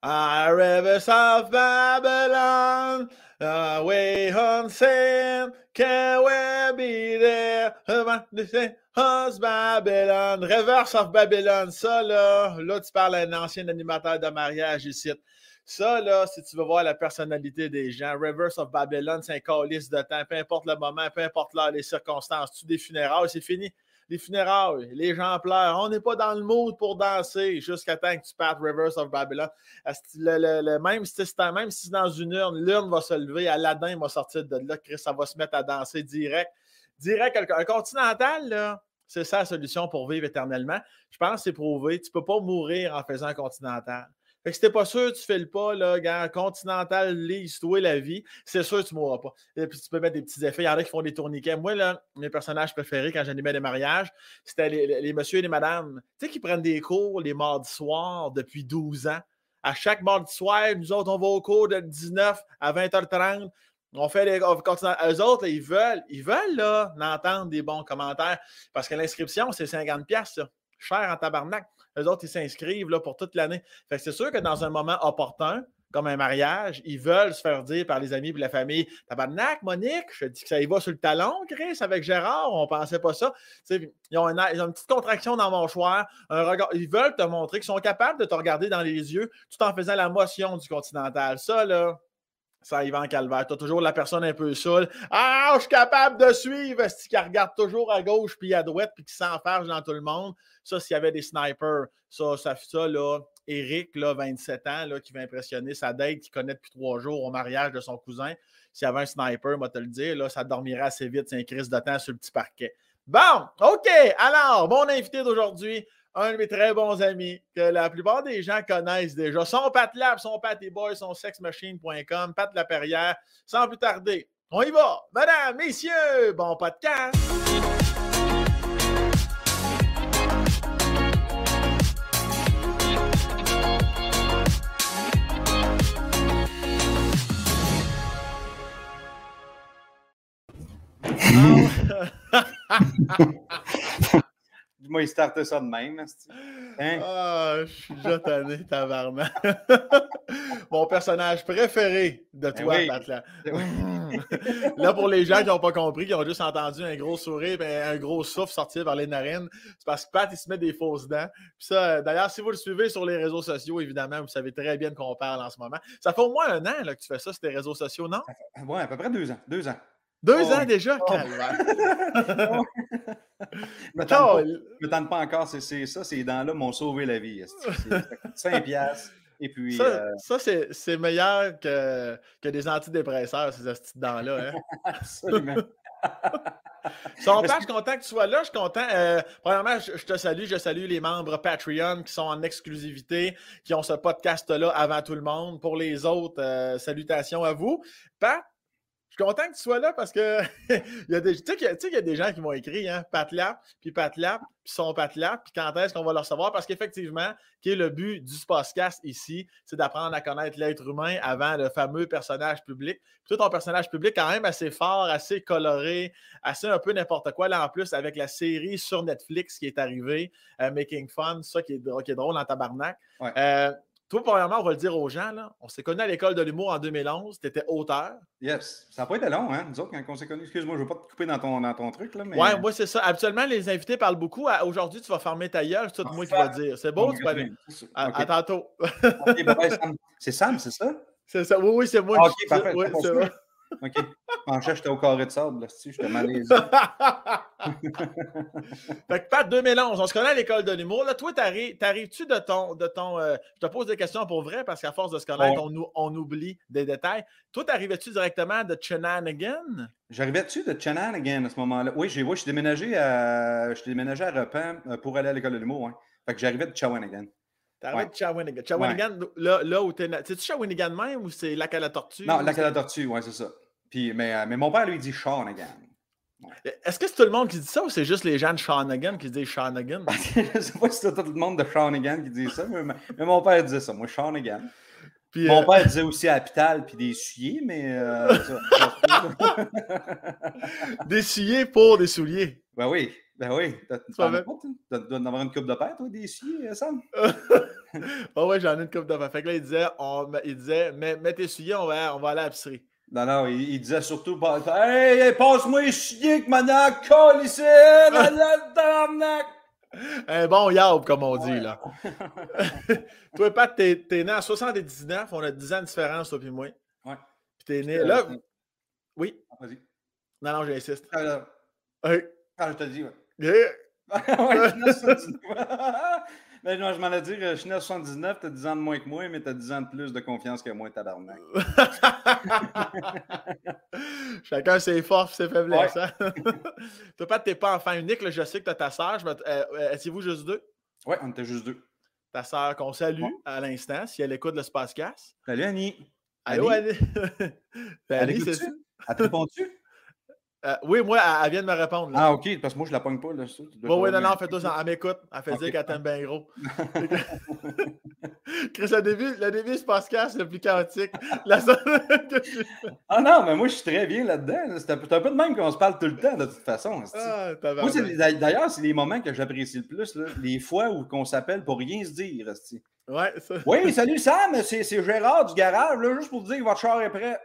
I rivers of Babylon, away on sin, can we be there? Us Babylon, Reverse of Babylon, ça là, là tu parles à ancien animateur de mariage ici. Ça, là, si tu veux voir la personnalité des gens, Reverse of Babylon, c'est un calice de temps, peu importe le moment, peu importe l'heure, les circonstances. Tu des funérailles, c'est fini. Les funérailles, les gens pleurent. On n'est pas dans le mood pour danser jusqu'à temps que tu partes Reverse of Babylon. Le, même, si c'est dans une urne, l'urne va se lever, Aladdin va sortir de là, Chris, ça va se mettre à danser direct. Direct, un continental, là, c'est ça la solution pour vivre éternellement. Je pense que c'est prouvé. Tu ne peux pas mourir en faisant un continental. Fait que si t'es pas sûr, tu fais le pas, là, gars, Continental, lise-toi la vie, c'est sûr que tu mourras pas. Et puis tu peux mettre des petits effets. Il y en a qui font des tourniquets. Moi, là, mes personnages préférés quand j'animais des mariages, c'était les, les, messieurs et les madames, tu sais, qui prennent des cours les mardis soirs depuis 12 ans. À chaque mardi soir, nous autres, on va au cours de 19 à 20h30. On fait les continentales. Eux autres, ils veulent, ils veulent là, entendre des bons commentaires parce que l'inscription, c'est 50$, cher en tabarnak. Eux autres, ils s'inscrivent là, pour toute l'année. Fait que c'est sûr que dans un moment opportun, comme un mariage, ils veulent se faire dire par les amis et la famille Tabarnak, Monique, je te dis que ça y va sur le talon, Chris, avec Gérard, on pensait pas ça. ils, ont une, petite contraction dans mon choix, un regard. Ils veulent te montrer qu'ils sont capables de te regarder dans les yeux tout en faisant la motion du continental. Ça, là, ça y va en calvaire. Tu as toujours la personne un peu saoule. Ah, je suis capable de suivre. Qui regarde toujours à gauche puis à droite puis qui s'enfarge dans tout le monde. Ça, s'il y avait des snipers, ça, ça, ça là, Eric, là, 27 ans, là, qui va impressionner sa date, qui connaît depuis trois jours au mariage de son cousin. S'il y avait un sniper, moi te le dire, là, ça dormirait assez vite, c'est un crise de temps sur le petit parquet. Bon, OK. Alors, mon invité d'aujourd'hui, un de mes très bons amis que la plupart des gens connaissent déjà. Son Pat Lab, son Patty Boy, son sexmachine.com, Pat Laperrière. Sans plus tarder, on y va. Madame, messieurs, bon podcast. Dis-moi, il starte ça de même. Hein? Ah, je suis déjà tanné, tabarnak. Mon personnage préféré de ben toi, ben Là, pour les gens qui n'ont pas compris, qui ont juste entendu un gros sourire un gros souffle sortir par les narines, c'est parce que Pat, il se met des fausses dents. Puis ça, d'ailleurs, si vous le suivez sur les réseaux sociaux, évidemment, vous savez très bien de quoi on parle en ce moment. Ça fait au moins un an là, que tu fais ça sur tes réseaux sociaux, non? Oui, à peu près deux ans. Deux ans. Deux oh. ans déjà, oh. Je ne me tente pas encore, c'est ça, ces dents-là m'ont sauvé la vie. 5 piastres. Et puis. Ça, euh... c'est meilleur que, que des antidépresseurs, ces petites dents-là. Hein? Absolument. Son père, je suis content que tu sois là. Je suis content. Euh, premièrement, je, te salue. Je salue les membres Patreon qui sont en exclusivité, qui ont ce podcast-là avant tout le monde. Pour les autres, euh, salutations à vous. Pat, suis content que tu sois là parce que il y a des, tu sais qu'il y, a des gens qui m'ont écrit, hein, Patlap, puis Patlap, puis son Patlap, puis quand est-ce qu'on va le recevoir? Parce qu'effectivement, qui est le but du podcast ici, c'est d'apprendre à connaître l'être humain avant le fameux personnage public. Puis tout ton personnage public, quand même assez fort, assez coloré, assez un peu n'importe quoi. Là, en plus, avec la série sur Netflix qui est arrivée, euh, Making Fun, ça qui est, qui est drôle en tabarnak. Euh, toi, premièrement, on va le dire aux gens, là, on s'est connus à l'école de l'humour en 2011. Tu étais auteur. Yes. Ça n'a pas été long, hein, nous autres, quand on s'est connus. Excuse-moi, je ne veux pas te couper dans ton, dans ton truc. Là, mais... Ouais, moi, c'est ça. Habituellement, les invités parlent beaucoup. Aujourd'hui, tu vas fermer ta gueule. C'est tout moi qui va dire. C'est beau, tu vas aller. À, tantôt. c'est Sam, c'est ça? C'est ça. Oui, oui, c'est moi. OK, parfait. Oui. OK. En j'étais au carré de sable, là, j'étais malaisé. fait que, Pat, 2011, on se connaît à l'école de l'humour. Là, toi, t'arrives-tu de ton. De ton euh, je te pose des questions pour vrai parce qu'à force de se connaître, on, on, oublie des détails. Toi, t'arrivais-tu directement de Chenanigan? J'arrivais-tu de Chenanigan à ce moment-là? Oui, j'ai, je suis déménagé à, je déménagé à Repin euh, pour aller à l'école de l'humour. Hein. Fait que j'arrivais de Shawinigan. T'arrives de Shawinigan. Shawinigan, là, là où t'es. C'est-tu Shawinigan même ou c'est Lac à la Tortue? Non, Lac à la Tortue, oui, c'est ça. Puis, mais, euh, mais mon père, lui, dit Shawinigan. Est-ce que c'est tout le monde qui dit ça ou c'est juste les gens de Shawnigan qui disent Shawnigan? je sais pas si c'est tout le monde de Shawnigan qui dit ça, mais, mon père disait ça, moi, Shawnigan. mon euh, père disait aussi Hapital puis des souliers, mais. Euh, des souliers pour des souliers. Ben oui. Ben oui. Tu dois en avoir une coupe de paire, toi, d'ici, Sam? oh ouais, j'en ai une coupe de paire. Fait que là, il disait, on, il disait mets, mets tes souliers, on va, on va aller à l'épicerie. Non, non, il, disait surtout Hey, passe-moi les souliers que maintenant, ici, tabarnak! Un bon yab, comme on dit, là. toi, Pat, t'es, es né en 79, on a 10 ans de différence, toi puis moi. Ouais. Puis t'es né. Là. Oui. Ah, vas-y. Non, non, j'insiste. Ah, là. Ah, je te dis, ouais. Yeah. ouais, Ben, non, je m'en ai dit, je suis né en 79, t'as 10 ans de moins que moi, mais t'as 10 ans de plus de confiance que moi, tabarnak. Chacun ses forces, ses faiblesses. Hein? Toi, Pat, t'es pas enfant unique. Là, je sais que t'as ta sœur. Euh, euh, étiez-vous juste deux? Oui, on était juste deux. Ta sœur qu'on salue à l'instant, si elle écoute le Spacecast. Salut, Annie. Allô, Annie? Annie, c'est? Elle te répond-tu? Euh, oui, moi, elle, vient de me répondre. Ah, OK, parce que moi, je la pogne pas. Là, oui, oui, non, non, fais-toi ça. Elle m'écoute. Elle fait dire qu'elle t'aime bien gros. Chris, le début, le début c'est Pascal, c'est le plus chaotique. ah non, mais moi, je suis très bien là-dedans. C'est un, peu de même qu'on se parle tout le temps, de toute façon. Ah, moi, d'ailleurs, c'est les moments que j'apprécie le plus. Là, les fois où on s'appelle pour rien se dire. Ouais, ça... Oui, salut Sam, c'est Gérard du garage, là, juste pour te dire que votre char est prêt.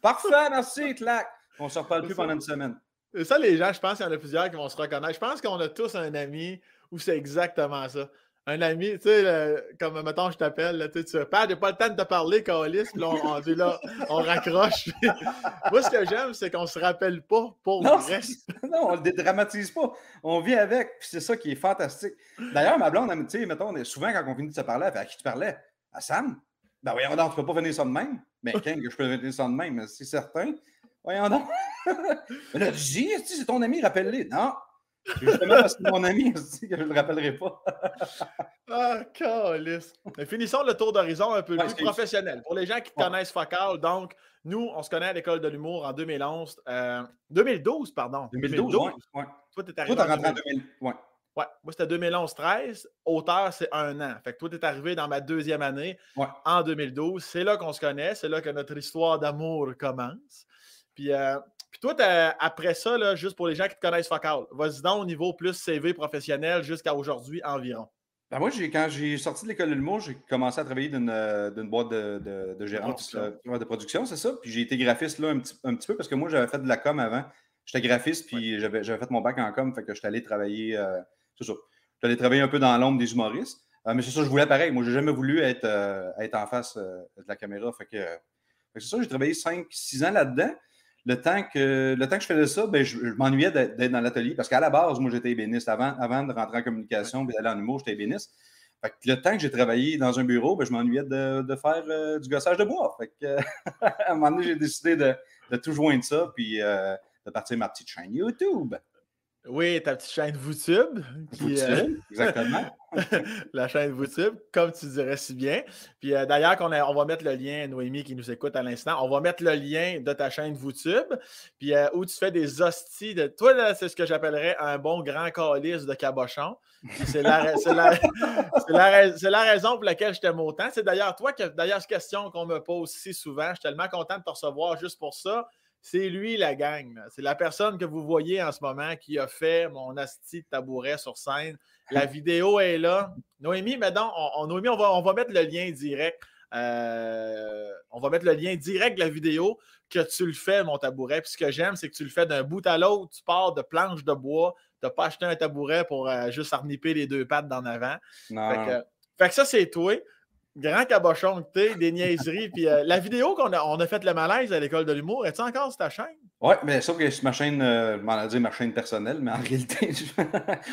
Parfait, merci, clac. On ne se reparle plus pendant une semaine. Ça, les gens, je pense qu'il y en a plusieurs qui vont se reconnaître. Je pense qu'on a tous un ami où c'est exactement ça. Un ami, tu sais, comme mettons, je t'appelle, tu sais, pas, j'ai pas le temps de te parler, Calis, puis là, on, dit là, on raccroche. Moi, ce que j'aime, c'est qu'on se rappelle pas pour non, le reste. Non, on le dédramatise pas. On vit avec, puis c'est ça qui est fantastique. D'ailleurs, ma blonde, tu sais, mettons, souvent quand on finit de se parler, elle fait à qui tu parlais? À Sam? Ben voyons donc, tu peux pas venir ça de même. Mais quand je peux venir ça de même, c'est certain. Voyons donc. Mais là, c'est ton ami, rappelle-les. Non. Justement parce que mon ami, que je ne le rappellerai pas. ah, calice. Mais finissons le tour d'horizon un peu plus professionnel. Pour les gens qui connaissent Focal, donc, nous, on se connaît à l'école de l'humour en 2011. 2012, euh, pardon. 2012, 2012. Ouais. Toi, tu es arrivé. Toi, en, rentré en 2000. Ouais. Ouais, moi c'était 2011-13. Auteur, c'est un an. Fait que toi, tu es arrivé dans ma deuxième année en 2012. C'est là qu'on se connaît. C'est là que notre histoire d'amour commence. Puis, euh, puis toi, après ça, là, juste pour les gens qui te connaissent Focal, vas-y donc au niveau plus CV professionnel jusqu'à aujourd'hui environ. Ben moi, quand j'ai sorti de l'école de l'humour, j'ai commencé à travailler d'une euh, boîte de, de, de gérance euh, de production, c'est ça. Puis j'ai été graphiste là un petit, un petit, peu parce que moi, j'avais fait de la com avant. J'étais graphiste, puis j'avais fait mon bac en com, fait que j'étais allé travailler. c'est ça. J'étais allé travailler un peu dans l'ombre des humoristes. mais c'est ça, je voulais pareil. Moi, j'ai jamais voulu être, être en face de la caméra. Fait que, c'est ça, j'ai travaillé 5-6 ans là-dedans le temps que, le temps que je faisais ça, ben, je, m'ennuyais d'être dans l'atelier parce qu'à la base, moi, j'étais ébéniste. Avant, avant de rentrer en communication et d'aller en humour, j'étais ébéniste. Fait que le temps que j'ai travaillé dans un bureau, ben, je m'ennuyais de, de, faire euh, du gossage de bois. Fait que, à un moment donné, j'ai décidé de, de, tout joindre ça puis euh, de partir ma petite chaîne YouTube. Oui, ta petite chaîne VooTube. Euh, exactement. la chaîne VooTube, comme tu dirais si bien. Puis euh, d'ailleurs, on, on, va mettre le lien, Noémie qui nous écoute à l'instant, on va mettre le lien de ta chaîne VooTube, puis euh, où tu fais des hosties de. Toi, c'est ce que j'appellerais un bon grand calice de cabochon. C'est la, la, la, raison pour laquelle je t'aime autant. C'est d'ailleurs toi que, d'ailleurs, cette question qu'on me pose si souvent. Je suis tellement content de te recevoir juste pour ça. C'est lui la gang. C'est la personne que vous voyez en ce moment qui a fait mon asti de tabouret sur scène. La vidéo est là. Noémie, maintenant, on, Noémie, on va, on va mettre le lien direct. Euh, on va mettre le lien direct de la vidéo que tu le fais, mon tabouret. Puis ce que j'aime, c'est que tu le fais d'un bout à l'autre. Tu pars de planches de bois. Tu n'as pas acheté un tabouret pour euh, juste arniper les deux pattes d'en avant. Fait fait que ça, c'est toi grand cabochon que t'es, des niaiseries. Puis euh, la vidéo qu'on a, on a fait le malaise à l'école de l'humour, est-tu encore sur ta chaîne? Oui, mais sauf que c'est ma chaîne, euh, m'en a dit ma chaîne personnelle, mais en réalité,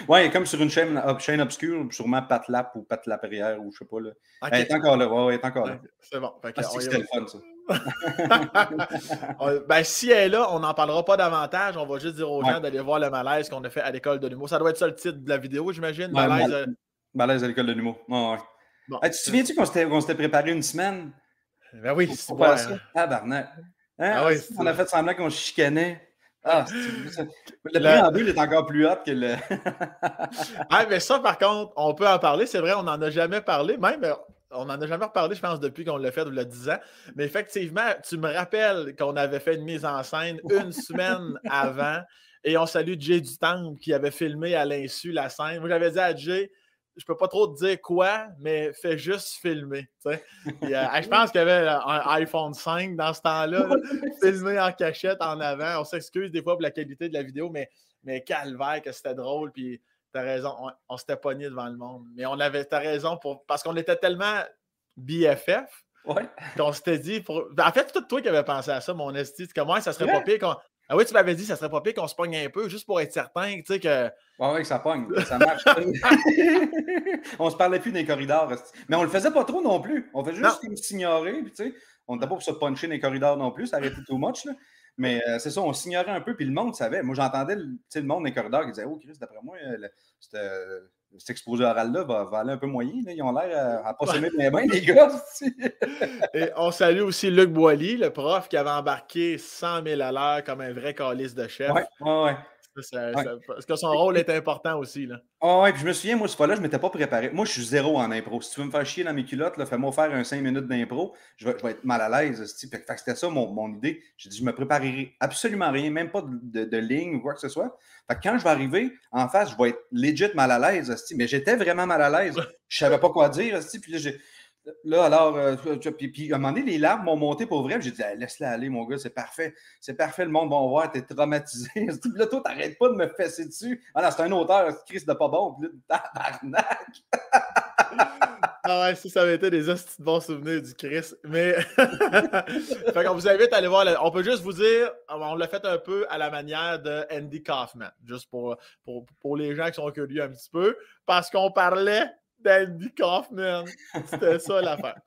ouais, comme sur une chaîne, chaîne obscure, sûrement Patlap ou Patlaprière ou je sais pas. Là. Elle est encore là, ouais, elle est encore là. C'est bon. Ah, c'était le fun, ça. ben, si elle est là, on n'en parlera pas davantage. On va juste dire aux gens d'aller voir le malaise qu'on a fait à l'école de l'humour. Ça doit être ça le titre de la vidéo, j'imagine. malaise, euh, malaise à l'école de l'humour. ouais tu te souviens-tu qu'on s'était préparé une semaine? Ben oui, c'est pas ça? Ah. Hein? Ah oui, on a fait semblant qu'on se chicanait. Ah, le préambule est encore plus hot que le. ah, mais ça, par contre, on peut en parler. C'est vrai, on n'en a jamais parlé. Même, euh, on n'en a jamais reparlé, je pense, depuis qu'on l'a fait, il y a 10 ans. Mais effectivement, tu me rappelles qu'on avait fait une mise en scène une semaine avant Et on salue Jay du Temple qui avait filmé à l'insu la scène. Moi, j'avais dit à Jay, je peux pas trop te dire quoi, mais fais juste filmer. Euh, je pense qu'il y avait un iPhone 5 dans ce temps-là, filmé en cachette en avant. On s'excuse des fois pour la qualité de la vidéo, mais, mais calvaire que c'était drôle. Puis t'as raison, on, s'était pogné devant le monde. Mais on avait, t'as raison, pour, parce qu'on était tellement BFF. Qu'on s'était dit. Pour... En fait, c'est toi qui avais pensé à ça, mon esti. Comment ça serait pas pire qu'on ah oui, tu m'avais dit ça serait pas pire qu'on se pogne un peu, juste pour être certain, tu sais, que. Oui, oui, que ça pogne, ça marche. on se parlait plus dans les corridors. Mais on le faisait pas trop non plus. On faisait juste s'ignorer, puis tu sais, on n'était pas pour se puncher dans les corridors non plus, ça arrêtait too much, là. Mais euh, c'est ça, on s'ignorait un peu, puis le monde savait. Moi, j'entendais le monde dans les corridors qui disait Oh, Chris, d'après moi, euh, cet exposé oral-là va, aller un peu moyen. Ils ont l'air à, pas s'aimer bien, les gars. Et on salue aussi Luc Boily, le prof qui avait embarqué 100 000 à l'heure comme un vrai calice de chef. Parce que son rôle est important aussi. Là. Ah ouais, puis je me souviens, moi, ce fois-là, je ne m'étais pas préparé. Moi, je suis zéro en impro. Si tu veux me faire chier dans mes culottes, fais-moi faire un 5 minutes d'impro, je vais, être mal à l'aise. C'était ça mon, idée. J'ai dit, je me préparerai absolument rien, même pas de, ligne ou quoi que ce soit. Fait que quand je vais arriver en face, je vais être legit mal à l'aise. Mais j'étais vraiment mal à l'aise. Je savais pas quoi dire. Puis là, j'ai Là, alors, euh, puis, à un moment donné, les larmes m'ont monté pour vrai. J'ai dit, laisse-la aller, mon gars, c'est parfait. C'est parfait, le monde va voir, t'es traumatisé. puis là, toi, t'arrêtes pas de me fesser dessus. Ah non, c'est un auteur, Chris de pas bon. Puis là, tabarnak. ah ouais, si ça avait été des hosties de bons souvenirs du Chris. Mais. fait qu'on vous invite à aller voir. On peut juste vous dire, on l'a fait un peu à la manière de Andy Kaufman, juste pour, pour, pour les gens qui sont curieux un petit peu, parce qu'on parlait d'Andy Kaufman. C'était ça l'affaire.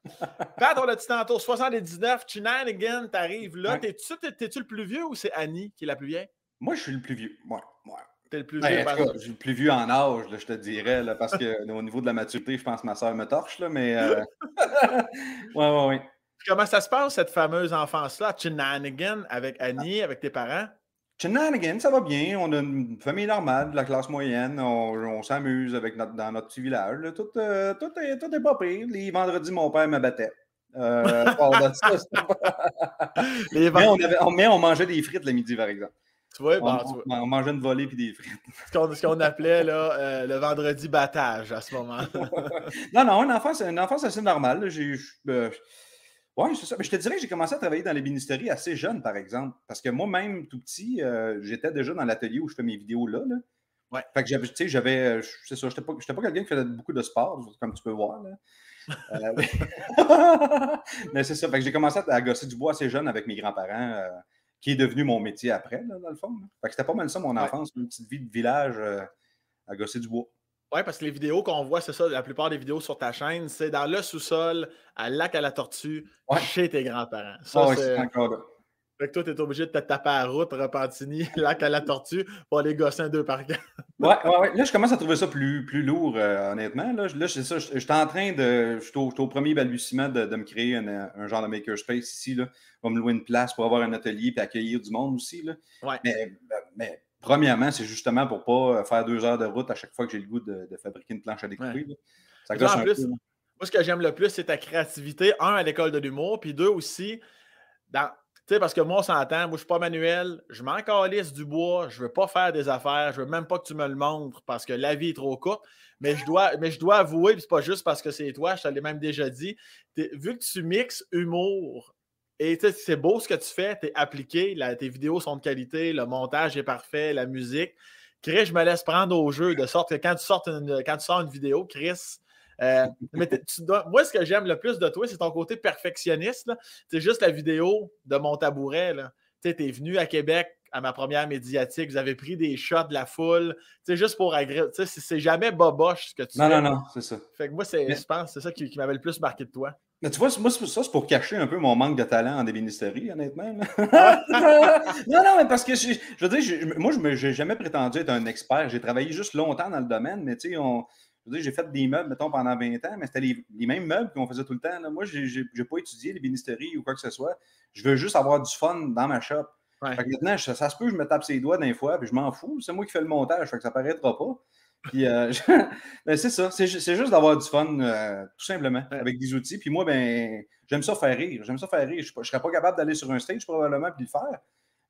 Pat, on l'a dit tantôt, 79, Chinanigan, t'arrives là. T'es-tu, le plus vieux ou c'est Annie qui est la plus vieille? Moi, je suis le plus vieux. Ouais, ouais. T'es le plus vieux. je suis le plus vieux en âge, je te dirais, là, parce qu'au niveau de la maturité, je pense que ma soeur me torche, là, mais. Euh... ouais, ouais, ouais. Comment ça se passe, cette fameuse enfance-là, Chinanigan, avec Annie, avec tes parents? Shenanigan, ça va bien. On a une famille normale, de la classe moyenne. On, s'amuse avec notre, dans notre petit village. Tout, euh, tout, est, tout, est, pas pire. Les vendredis, mon père me battait. Euh, mais, on avait, mais, on mangeait des frites le midi, par exemple. Tu vois, on, tu vois. on, mangeait une volée puis des frites. Ce qu'on appelait là, euh, le vendredi battage à ce moment. non, non, une enfance, une enfance assez normale. J'ai oui, c'est ça. Mais je te dirais que j'ai commencé à travailler dans l'ébénisterie assez jeune, par exemple. Parce que moi-même, tout petit, euh, j'étais déjà dans l'atelier où je fais mes vidéos là. là. Ouais. Fait que j'avais, tu sais, j'avais. Euh, c'est ça, j'étais pas, pas quelqu'un qui faisait beaucoup de sport, comme tu peux voir. Là. Euh, mais c'est ça. Fait que j'ai commencé à gosser du bois assez jeune avec mes grands-parents, qui est devenu mon métier après, là, dans le fond. Fait que c'était pas mal ça, mon enfance, une petite vie de village à gosser du bois. Oui, parce que les vidéos qu'on voit, c'est ça, la plupart des vidéos sur ta chaîne, c'est dans le sous-sol, à Lac à la Tortue, chez tes grands-parents. Ça, c'est encore là. Fait que toi, tu es obligé de te taper à la route, Repentigny, Lac à la Tortue, pour aller gosser un deux par quatre. ouais, ouais, ouais. Là, je commence à trouver ça plus, plus lourd, euh, honnêtement. Là, là c'est ça. Je suis en train de. Je suis au, premier balbutiement de, de, me créer un, genre de makerspace ici. Là. On va me louer une place pour avoir un atelier et accueillir du monde aussi. Là. Ouais. Mais, mais Premièrement, c'est justement pour ne pas euh, faire deux heures de route à chaque fois que j'ai le goût de, fabriquer une planche à découper. Ça en plus, Moi, ce que j'aime le plus, c'est ta créativité. Un, à l'école de l'humour, puis deux aussi, dans, tu sais, parce que moi, on s'entend, moi, je ne suis pas manuel, je m'en calisse du bois, je ne veux pas faire des affaires, je ne veux même pas que tu me le montres parce que la vie est trop courte. Mais je dois, mais je dois avouer, puis c'est pas juste parce que c'est toi, je te l'ai même déjà dit, vu que tu mixes humour et c'est beau ce que tu fais, tu es appliqué, tes vidéos sont de qualité, le montage est parfait, la musique. Chris, je me laisse prendre au jeu de sorte que quand tu, sortes une, quand tu sors une vidéo, Chris, euh, moi, ce que j'aime le plus de toi, c'est ton côté perfectionniste. C'est juste la vidéo de mon tabouret. Tu es venu à Québec à ma première médiatique, vous avez pris des shots de la foule, c'est juste pour agréer. C'est jamais boboche ce que tu Non, non, non, c'est ça. Fait que moi, je pense c'est ça qui m'avait le plus marqué de toi. Mais tu vois, moi, ça, c'est pour cacher un peu mon manque de talent en ébénisterie, honnêtement. non, non, mais parce que, je, je veux dire, moi, je n'ai jamais prétendu être un expert. J'ai travaillé juste longtemps dans le domaine, mais tu sais, j'ai fait des meubles, mettons, pendant 20 ans, mais c'était les, mêmes meubles qu'on faisait tout le temps. Moi, je n'ai pas étudié l'ébénisterie ou quoi que ce soit. Je veux juste avoir du fun dans ma shop. maintenant, ça, se peut, je me tape ses doigts d'un fois, puis je m'en fous. C'est moi qui fais le montage, fait que ça paraîtra pas. Puis, euh, ben, c'est ça, c'est juste d'avoir du fun, euh, tout simplement, avec des outils. Puis moi, ben, j'aime ça faire rire. J'aime ça faire rire. Je ne serais pas capable d'aller sur un stage probablement puis le faire.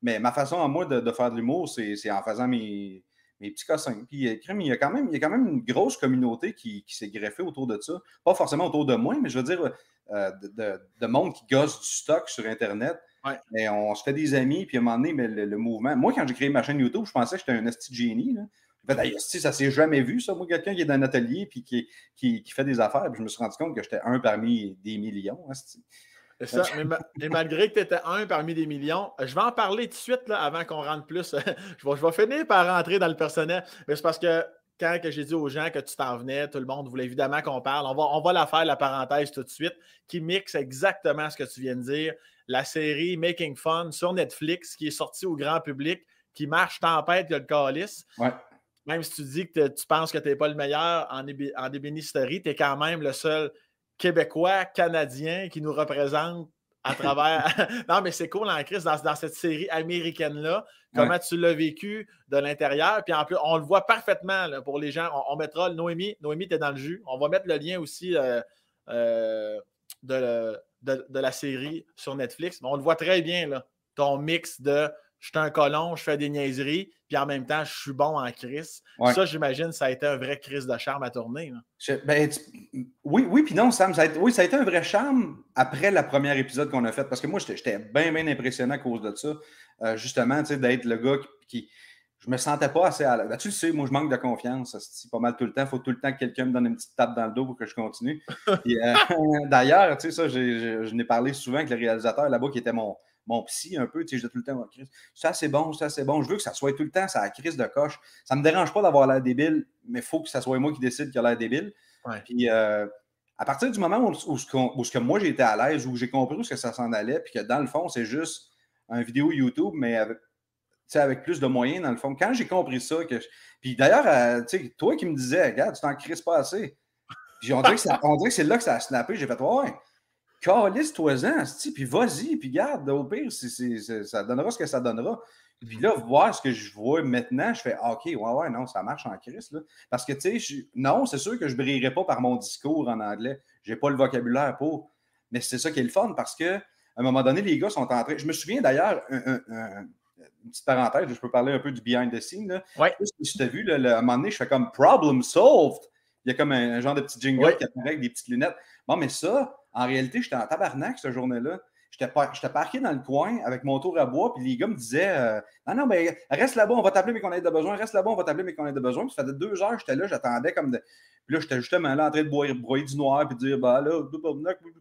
Mais ma façon à moi de, faire de l'humour, c'est en faisant mes, mes petits cossins. Puis il y, a quand même, il y a quand même une grosse communauté qui, s'est greffée autour de ça. Pas forcément autour de moi, mais je veux dire, euh, de, monde qui gosse du stock sur Internet. Et on se fait des amis, puis à un moment donné, mais le, mouvement. Moi, quand j'ai créé ma chaîne YouTube, je pensais que j'étais un esti génie. Là. Fait, ça s'est jamais vu, ça. Moi, quelqu'un qui est dans un atelier puis qui, qui, fait des affaires, puis je me suis rendu compte que j'étais un parmi des millions. Ça, mais, malgré que tu étais un parmi des millions, je vais en parler tout de suite là, avant qu'on rentre plus. je, vais, je vais finir par rentrer dans le personnel. Mais c'est parce que quand j'ai dit aux gens que tu t'en venais, tout le monde voulait évidemment qu'on parle. On va, on va la faire, la parenthèse tout de suite, qui mixe exactement ce que tu viens de dire. La série Making Fun sur Netflix, qui est sortie au grand public, qui marche tempête que le calice. Ouais. Même si tu dis que tu penses que tu n'es pas le meilleur en, en ébénisterie, tu es quand même le seul Québécois, Canadien qui nous représente à travers. non, mais c'est cool en Chris dans, dans cette série américaine-là. Comment tu l'as vécu de l'intérieur. Puis en plus, on le voit parfaitement pour les gens. On, mettra Noémie. Noémie, tu es dans le jus. On va mettre le lien aussi euh, euh, de, de, la série sur Netflix. Mais on le voit très bien, là, ton mix de je suis un colon, je fais des niaiseries, puis en même temps, je suis bon en crise. Ça, j'imagine, ça a été un vrai crise de charme à tourner. Ben, oui, oui, puis non, Sam, ça a, été, oui, ça a été un vrai charme après le premier épisode qu'on a fait, parce que moi, j'étais bien, bien impressionné à cause de ça. Euh, justement, d'être le gars qui, Je me sentais pas assez à l'aise. Ben, tu le sais, moi, je manque de confiance. C'est pas mal tout le temps. Il faut tout le temps que quelqu'un me donne une petite tape dans le dos pour que je continue. Euh, d'ailleurs, tu sais, ça, je n'ai parlé souvent avec le réalisateur là-bas qui était mon mon psy un peu, tu sais, je dis tout le temps, oh, ça c'est bon, ça c'est bon. Je veux que ça soit tout le temps, ça a crise de coche. Ça ne me dérange pas d'avoir l'air débile, mais il faut que ça soit moi qui décide qu'il a l'air débile. Puis euh, à partir du moment où, où, que moi j'ai été à l'aise, où j'ai compris où que ça s'en allait, puis que dans le fond, c'est juste une vidéo YouTube, mais avec, avec plus de moyens, dans le fond. Quand j'ai compris ça, que puis d'ailleurs, euh, sais, toi qui me disais, regarde, tu t'en crises pas assez. Puis on dirait que, c'est là que ça a snappé. J'ai fait, ouais, calisse-toi-en, puis vas-y, puis garde, au pire, ça donnera ce que ça donnera. Puis là, voir ce que je vois maintenant, je fais ah, OK, ouais, ouais, non, ça marche en crise. Là. Parce que, tu sais, non, c'est sûr que je ne brillerai pas par mon discours en anglais. Je n'ai pas le vocabulaire pour. Mais c'est ça qui est le fun parce qu'à un moment donné, les gars sont en train. Je me souviens d'ailleurs, une petite parenthèse, je peux parler un peu du behind the scene. Là. Ouais. Si tu as vu, là, à un moment donné, je fais comme problem solved. Il y a comme un, genre de petit jingle qui apparaît avec des petites lunettes. Bon, mais ça, en réalité, j'étais en tabarnak cette journée-là. J'étais parqué dans le coin avec mon tour à bois, puis les gars me disaient euh, Non, non, mais reste là-bas, on va t'appeler, mais qu'on ait de besoin. Reste là-bas, on va t'appeler, mais qu'on ait de besoin. Puis ça faisait deux heures, j'étais là, j'attendais comme de. Puis là, j'étais justement là en train de broyer, du noir, puis dire Bah là,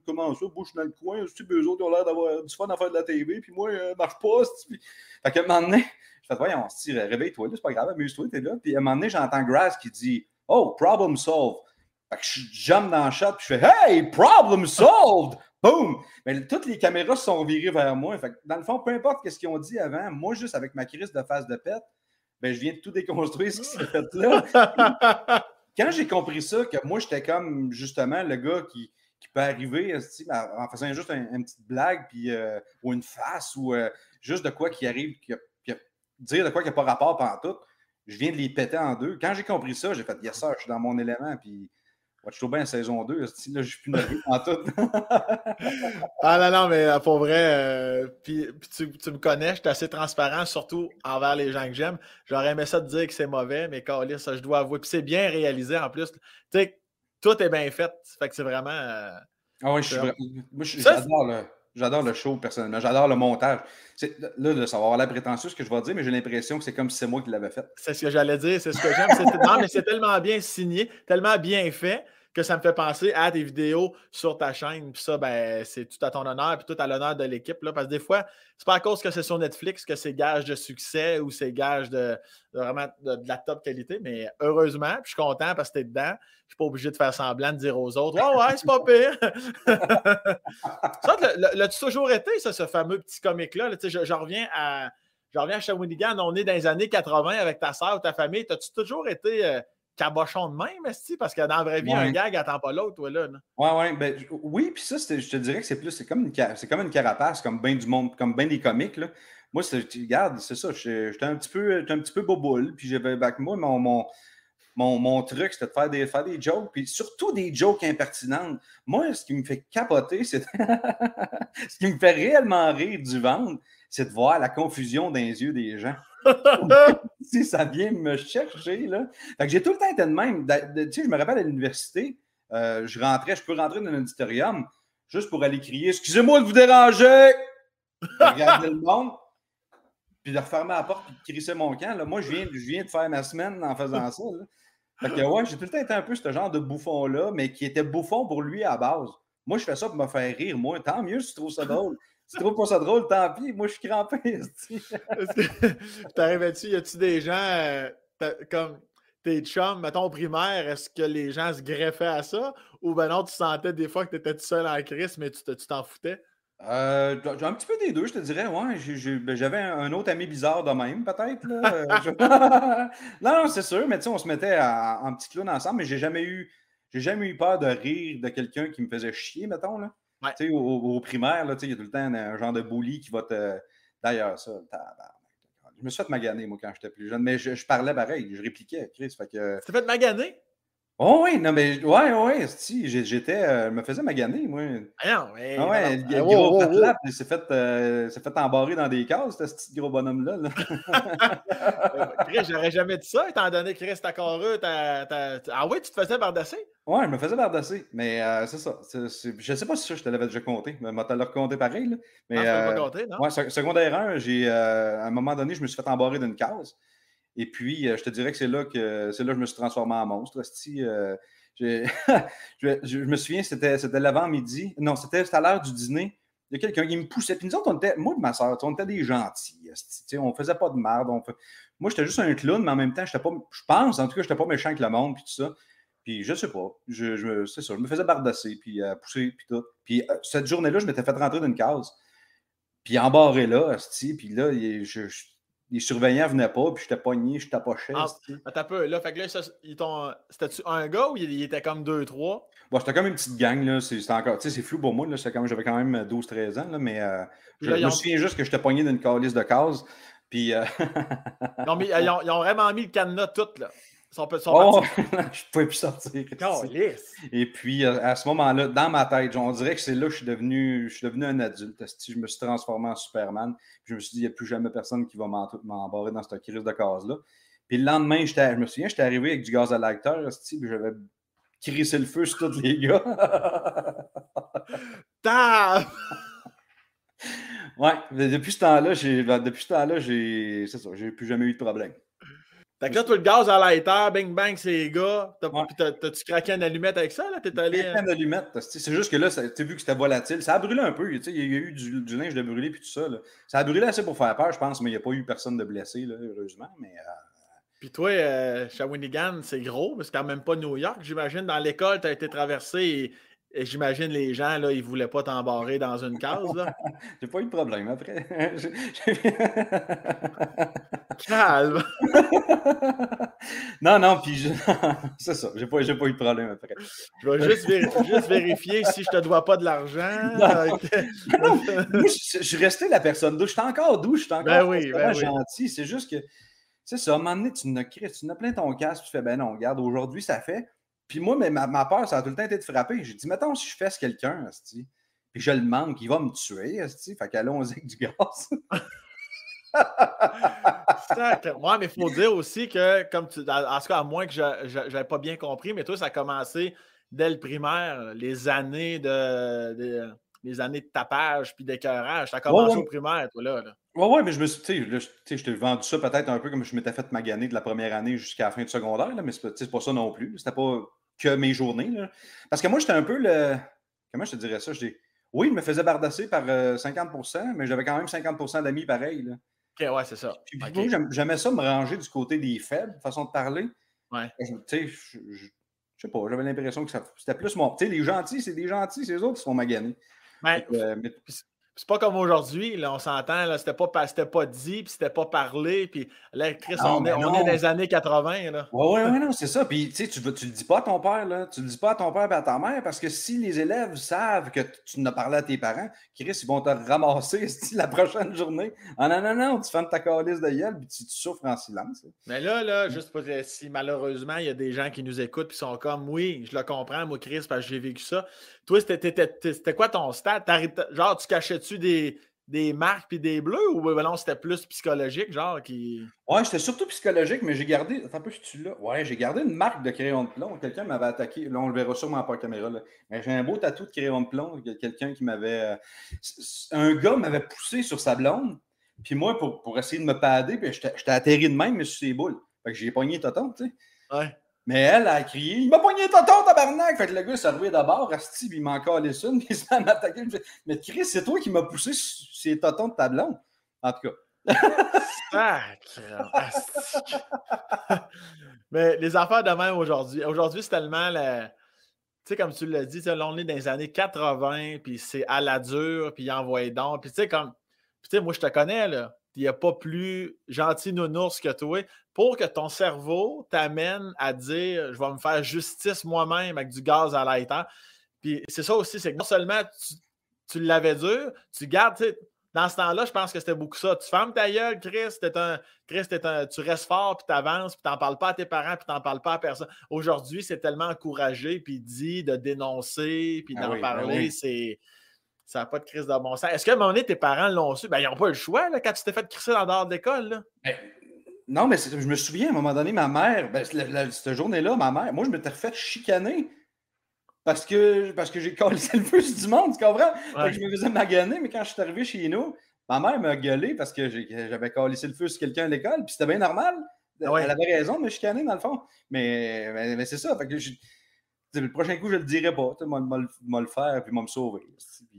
comment ça, bouche dans le coin, tu eux autres ont l'air d'avoir du fun à faire de la TV, puis moi, euh, marche pas. Puis... Fait qu'à un moment donné, je fais Voyons, réveille-toi, c'est pas grave, amuse-toi, t'es là. Puis à un moment donné, j'entends Grass qui dit Oh, problem solved. Fait que je jump dans le chat, puis je fais Hey, problem solved! Boom! Mais toutes les caméras se sont virées vers moi. Fait que, dans le fond, peu importe ce qu'ils ont dit avant, moi, juste avec ma crise de face de pète, ben, je viens de tout déconstruire ce qui s'est fait là. Quand j'ai compris ça, que moi, j'étais comme justement le gars qui, qui peut arriver en faisant juste une petite blague puis, euh, ou une face ou euh, juste de quoi qui arrive, qui dire de quoi qui n'a pas rapport pendant tout, je viens de les péter en deux. Quand j'ai compris ça, j'ai fait Yes, sir, je suis dans mon élément. Puis je suis bien saison 2. Là, je suis plus nerveux en tout. ah non, non, mais euh, pour vrai, euh, puis, tu, tu, me connais, je suis assez transparent, surtout envers les gens que j'aime. J'aurais aimé ça te dire que c'est mauvais, mais Carlis, ça, je dois avouer. Puis c'est bien réalisé en plus. Tu sais, tout est bien fait. Fait que c'est vraiment. Euh, ah oui, je suis Moi, j'adore le. J'adore le show personnellement. J'adore le montage. Là, ça va avoir la prétentieuse ce que je vais dire, mais j'ai l'impression que c'est comme si c'est moi qui l'avais fait. C'est ce que j'allais dire, c'est ce que j'aime. non, mais c'est tellement bien signé, tellement bien fait que ça me fait penser à des vidéos sur ta chaîne. Puis ça, ben, c'est tout à ton honneur, puis tout à l'honneur de l'équipe. Parce que des fois, c'est pas à cause que c'est sur Netflix que c'est gage de succès ou c'est gage de, vraiment de, la top qualité. Mais heureusement, je suis content parce que tu es dedans. Je suis pas obligé de faire semblant de dire aux autres Ouais, ouais, c'est pas pire. ça, l'as-tu toujours été, ça, ce fameux petit comique-là? reviens à. Je reviens à Shawinigan, on est dans les années 80 avec ta soeur ou ta famille. As-tu toujours été euh, cabochon de même, parce que dans la vraie vie, un gag n'attend pas l'autre, toi, là. Ouais, ouais, ben, oui, puis ça, je te dirais que c'est plus, c'est comme, une, comme une carapace, comme bien du monde, comme bien des comiques, là. Moi, regarde, c'est ça, j'étais un petit peu, un petit peu boboule, puis j'avais, avec moi, mon, mon, mon, mon truc, c'était de faire des, faire des jokes, puis surtout des jokes impertinentes. Moi, ce qui me fait capoter, c'est ce qui me fait réellement rire du ventre, c'est de voir la confusion dans les yeux des gens. si ça vient me chercher, là. J'ai tout le temps été de même. Tu sais, je me rappelle à l'université, euh, je rentrais, je peux rentrer dans l'auditorium juste pour aller crier Excusez-moi de vous déranger! Regarder le monde, puis de refermer la porte, puis de crisser mon camp. Là. Moi, je viens, je viens de faire ma semaine en faisant ça. Fait que, ouais, j'ai tout le temps été un peu ce genre de bouffon-là, mais qui était bouffon pour lui à base. Moi, je fais ça pour me faire rire. Moi, tant mieux si tu trouves ça drôle. Tu trouves pas ça drôle, tant pis. Moi, je suis crampé. T'arrivais-tu, y a-tu des gens euh, comme tes chums, mettons au primaire, est-ce que les gens se greffaient à ça? Ou ben non, tu sentais des fois que tu étais tout seul en crise, mais tu t'en foutais? Euh, j'ai un petit peu des deux, je te dirais. Ouais, ben, j'avais un autre ami bizarre de même, peut-être. Euh, non, non, c'est sûr, mais tu sais, on se mettait en petit clown ensemble, mais j'ai jamais eu j'ai jamais eu peur de rire de quelqu'un qui me faisait chier, mettons. Là. Tu sais, au, primaire, il y a tout le temps un genre de bully qui va te. D'ailleurs, ça, je me suis fait maganer, moi, quand j'étais plus jeune, mais je, parlais pareil, je répliquais, Chris. Fait que... Tu fait maganer? Oh oui, non, mais ouais, ouais, si, j'étais, euh, me faisais maganer, moi. Ah non, mais. Ah ouais, le gros wow, il s'est fait, euh, fait embarrer dans des cases, ce petit gros bonhomme-là. Chris, j'aurais jamais dit ça, étant donné que Chris, t'as heureux, Ah oui, tu te faisais bardasser? Ouais, je me faisais bardasser, mais euh, c'est ça. je sais pas si ça, je te l'avais déjà compté, mais je te l'ai raconté pareil. Là. Mais, pas compté, non? Ouais, secondaire 1, j'ai, à un moment donné, je me suis fait embarrer d'une case. Et puis, euh, je te dirais que c'est là que c'est là que je me suis transformé en monstre. Euh, je, me souviens, c'était, l'avant-midi. Non, c'était, à l'heure du dîner. Il y a quelqu'un qui me poussait. Puis nous autres, on était, moi et ma soeur, on était des gentils. On faisait pas de merde. Moi, j'étais juste un clown, mais en même temps, j'étais pas, je pense, en tout cas, je n'étais pas méchant avec le monde, puis tout ça. Puis je sais pas, je, c'est ça, je me faisais bardasser, puis euh, pousser, puis tout. Puis cette journée-là, je m'étais fait rentrer d'une case, puis embarré là, puis là, je, les surveillants venaient pas, puis j'étais pogné, je tapochais. Ah, attends un peu, là, fait que là, c'était-tu un gars ou il, était comme deux, trois? Bon, c'était comme une petite gang, là, c'était encore, tu sais, c'est flou pour moi, là, j'avais quand même 12-13 ans, là, mais euh, je, me souviens juste que j'étais pogné d'une calice de cases, puis... Euh... non, mais ils ont, ils ont, vraiment mis le cadenas tout, là. Son, son oh, je ne pouvais plus sortir. Et puis, euh, à ce moment-là, dans ma tête, on dirait que c'est là que je suis devenu, je suis devenu un adulte. Je me suis transformé en Superman. je me suis dit, il n'y a plus jamais personne qui va m'embarrer dans cette crise de case-là. Puis le lendemain, je me souviens, j'étais arrivé avec du gaz à l'acteur, puis j'avais crissé le feu sur tous les gars. ouais, depuis ce temps-là, j'ai, ben, depuis ce temps-là, j'ai, c'est ça, j'ai plus jamais eu de problème. Fait que là, tu le gaz à lighter, bing bang, c'est les gars. T'as-tu craqué une allumette avec ça? là? T'es allé. une allumette. C'est juste que là, tu vu que c'était volatile. Ça a brûlé un peu. Il y a eu du, du linge de brûlé puis tout ça. Là. Ça a brûlé assez pour faire peur, je pense, mais il n'y a pas eu personne de blessé, là, heureusement. Mais, euh... Puis toi, euh, Shawinigan, c'est gros, mais c'est quand même pas New York. J'imagine, dans l'école, tu as été traversé j'imagine les gens, là, ils ne voulaient pas t'embarrer dans une case. J'ai pas eu de problème après. Calme! non, non, puis c'est ça, j'ai pas, pas eu de problème après. Je vais juste, vérifier si je te dois pas de l'argent. je, suis resté la personne douce. Je suis encore douce, je suis encore ben oui, ben gentil. C'est juste que, c'est ça, à un moment donné, tu n'as plein ton casque, tu fais, ben non, regarde, aujourd'hui, ça fait. Puis moi, mais ma, peur, ça a tout le temps été de frapper. J'ai dit, mettons, si je fesse quelqu'un, puis je le manque, il va me tuer, fait qu'allons-y avec du gaz. ouais, mais il faut dire aussi que, comme tu, en tout cas, à moins que je n'avais pas bien compris, mais toi, ça a commencé dès le primaire, les années de, les années de tapage puis d'écœurage. Ça a commencé au primaire, toi, là. Ouais, ouais, mais je me suis, tu sais, je t'ai vendu ça peut-être un peu comme je m'étais fait maganer de la première année jusqu'à la fin du secondaire, là, mais c'est pas ça non plus. C'était pas que mes journées. Là. Parce que moi, j'étais un peu le. Comment je te dirais ça? Je dis, oui, je me faisais bardasser par 50% euh, mais j'avais quand même 50% d'amis pareils. Là. OK, ouais, c'est ça. Puis, j'aimais ça me ranger du côté des faibles, façon de parler. Ouais. Tu sais, je, sais pas, j'avais l'impression que c'était plus mon. Tu sais, les gentils, c'est des gentils, c'est eux autres qui sont maganés. Ouais. Euh, c'est pas comme aujourd'hui, là, on s'entend, là, c'était pas, pas dit, puis c'était pas parlé, puis là, Chris, on, est, on est, dans les années 80, là. Oui, oui, oui, non, c'est ça. Puis, tu sais, tu, tu le dis pas à ton père, là, tu le dis pas à ton père et à ta mère, parce que si les élèves savent que tu n'as parlé à tes parents, Chris, ils vont te ramasser la prochaine journée. Ah non, non, non, tu fais ta calice de gueule, puis tu, souffres en silence. Mais là, là, juste pour si malheureusement, il y a des gens qui nous écoutent, puis sont comme, oui, je le comprends, moi, Chris, parce que j'ai vécu ça. Toi, c'était quoi ton stade? Genre, tu des des marques puis des bleus ou ben non, c'était plus psychologique, genre qui. Ouais, c'était surtout psychologique, mais j'ai gardé. Attends un peu, je suis là? Ouais, j'ai gardé une marque de crayon de plomb. Quelqu'un m'avait attaqué. Là, on le verra sûrement pas la caméra. Là. Mais j'ai un beau tatou de crayon de plomb. Quelqu'un qui m'avait. Euh, un gars m'avait poussé sur sa blonde. Puis moi, pour, pour essayer de me pader, puis j'étais atterri de même, mais sur ses boules. Fait que j'ai pogné Toton, tu sais. Ouais. Mais elle a crié Il m'a pogné tonton, tabarnak Fait que le gars s'est arrivé d'abord, Asti, puis il m'a encore laissé une, puis il s'est attaqué. Mais Chris, c'est toi qui m'as poussé ces totons de ta blonde. En tout cas. Mais les affaires de même aujourd'hui. Aujourd'hui, c'est tellement. Tu sais, comme tu l'as dit, on est dans les années 80, puis c'est à la dure, puis il envoie donc. Puis tu sais, comme. tu sais, moi, je te connais, là il n'y a pas plus gentil nounours que toi, pour que ton cerveau t'amène à dire je vais me faire justice moi-même avec du gaz à lighter. Puis c'est ça aussi, c'est que non seulement tu, l'avais dur, tu gardes, dans ce temps-là, je pense que c'était beaucoup ça. Tu fermes ta gueule, Chris, un, Chris un, tu restes fort, puis tu avances, puis tu n'en parles pas à tes parents, puis tu n'en parles pas à personne. Aujourd'hui, c'est tellement encouragé, puis dit de dénoncer, puis ah d'en ben parler, c'est ça n'a pas de crise de bon sens. Est-ce qu'à un moment donné, tes parents l'ont su? Ben, ils n'ont pas le choix là, quand tu t'es fait crisser dans dehors de l'école. Ben, non, mais je me souviens, à un moment donné, ma mère, ben, cette journée-là, ma mère, moi, je m'étais refait chicaner parce que, parce que j'ai collé le feu du monde, tu comprends? je me faisais maganer, mais quand je suis arrivé chez nous, ma mère m'a gueulé parce que j'avais collé le feu sur quelqu'un à l'école, puis c'était bien normal. Elle avait raison de me chicaner, dans le fond. Mais, mais, c'est ça. Fait que le prochain coup, je ne le dirai pas. Tu vais le faire et me sauver.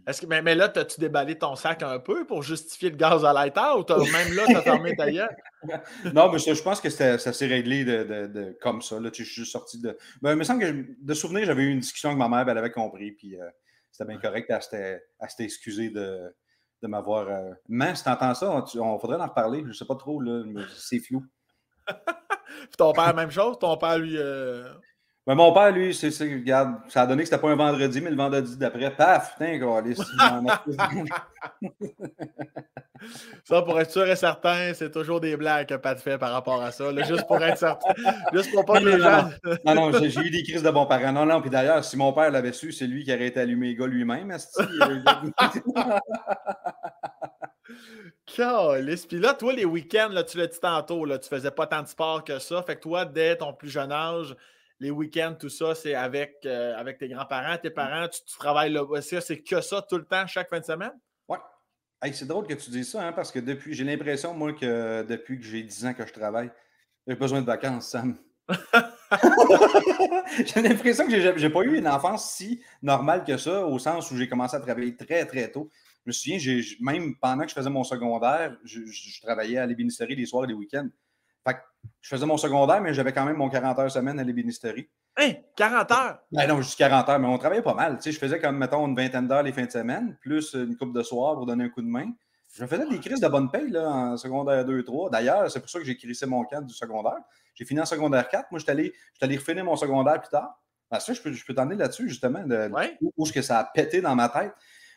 Est-ce que, mais, mais là, as-tu déballé ton sac un peu pour justifier le gaz à lighter ou même là, tu as fermé ta gueule? non, mais je pense que ça s'est réglé de, comme ça. Là, je suis juste sorti de. Ben, il me semble que de souvenir, j'avais eu une discussion avec ma mère, elle avait compris, puis euh, c'était bien correct. Elle s'était excusée de, de m'avoir. Euh... Mais si tu entends ça, on, faudrait en reparler. Je ne sais pas trop, c'est flou. ton père, même chose? Ton père, lui. Euh, mais mon père, lui, c'est ça, regarde, ça a donné que c'était pas un vendredi, mais le vendredi d'après, paf, putain, Ça, pour être sûr et certain, c'est toujours des blagues que Pat fait par rapport à ça. juste pour être certain. Juste pour pas que les gens. non, non, j'ai eu des crises de bons parents. Non, non, puis d'ailleurs, si mon père l'avait su, c'est lui qui aurait été allumé les gars lui-même. Puis là, toi, les week-ends, là, tu l'as dit tantôt, là, tu faisais pas tant de sport que ça. Fait que toi, dès ton plus jeune âge, les week-ends, tout ça, c'est avec, euh, avec tes grands-parents, tes parents, tu, travailles là. C'est que ça tout le temps, chaque fin de semaine? Oui. c'est drôle que tu dises ça, hein, parce que depuis, j'ai l'impression, moi, que depuis que j'ai 10 ans que je travaille, j'ai besoin de vacances, Sam. j'ai l'impression que j'ai, n'ai pas eu une enfance si normale que ça, au sens où j'ai commencé à travailler très, très tôt. Je me souviens, même pendant que je faisais mon secondaire, je, travaillais à l'ébénisterie les soirs et les week-ends. Fait que je faisais mon secondaire, mais j'avais quand même mon 40 heures semaine à l'ébénisterie. Hein, 40 heures? Ben non, juste 40 heures, mais on travaillait pas mal. Tu sais, je faisais comme, mettons, une vingtaine d'heures les fins de semaine, plus une coupe de soir pour donner un coup de main. Je faisais des crises de bonne paye là, en secondaire 2 3. D'ailleurs, c'est pour ça que j'ai crissé mon camp du secondaire. J'ai fini en secondaire 4. Moi, je suis allé, allé refinir mon secondaire plus tard. Ça, je peux, je peux t'emmener là-dessus, justement, de, où, est-ce que ça a pété dans ma tête.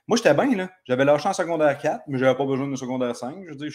Moi, j'étais bien, là. J'avais lâché en secondaire 4, mais j'avais pas besoin de secondaire 5. Je veux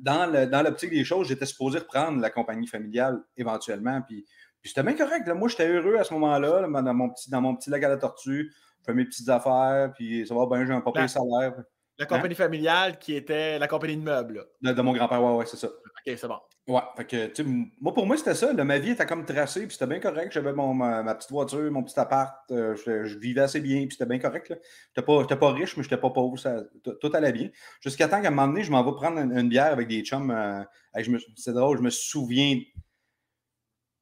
dans l'optique des choses, j'étais supposé reprendre la compagnie familiale éventuellement. Puis, c'était bien correct. Moi, j'étais heureux à ce moment-là, dans, mon petit, dans mon petit lac à la tortue. Je fais mes petites affaires, puis ça va bien, j'ai un papier de salaire. La compagnie familiale qui était la compagnie de meubles. De, mon grand-père, ouais, ouais, c'est ça. OK, c'est bon. Ouais, fait que, tu sais, moi, pour moi, c'était ça. ma vie était comme tracée, puis c'était bien correct. J'avais ma, petite voiture, mon petit appart. Euh, je, vivais assez bien, puis c'était bien correct. Je n'étais pas, pas, riche, mais je n'étais pas pauvre. Ça, tout allait bien. Jusqu'à temps qu'à un moment donné, je m'en vais prendre une, bière avec des chums. Euh, c'est drôle, je me souviens.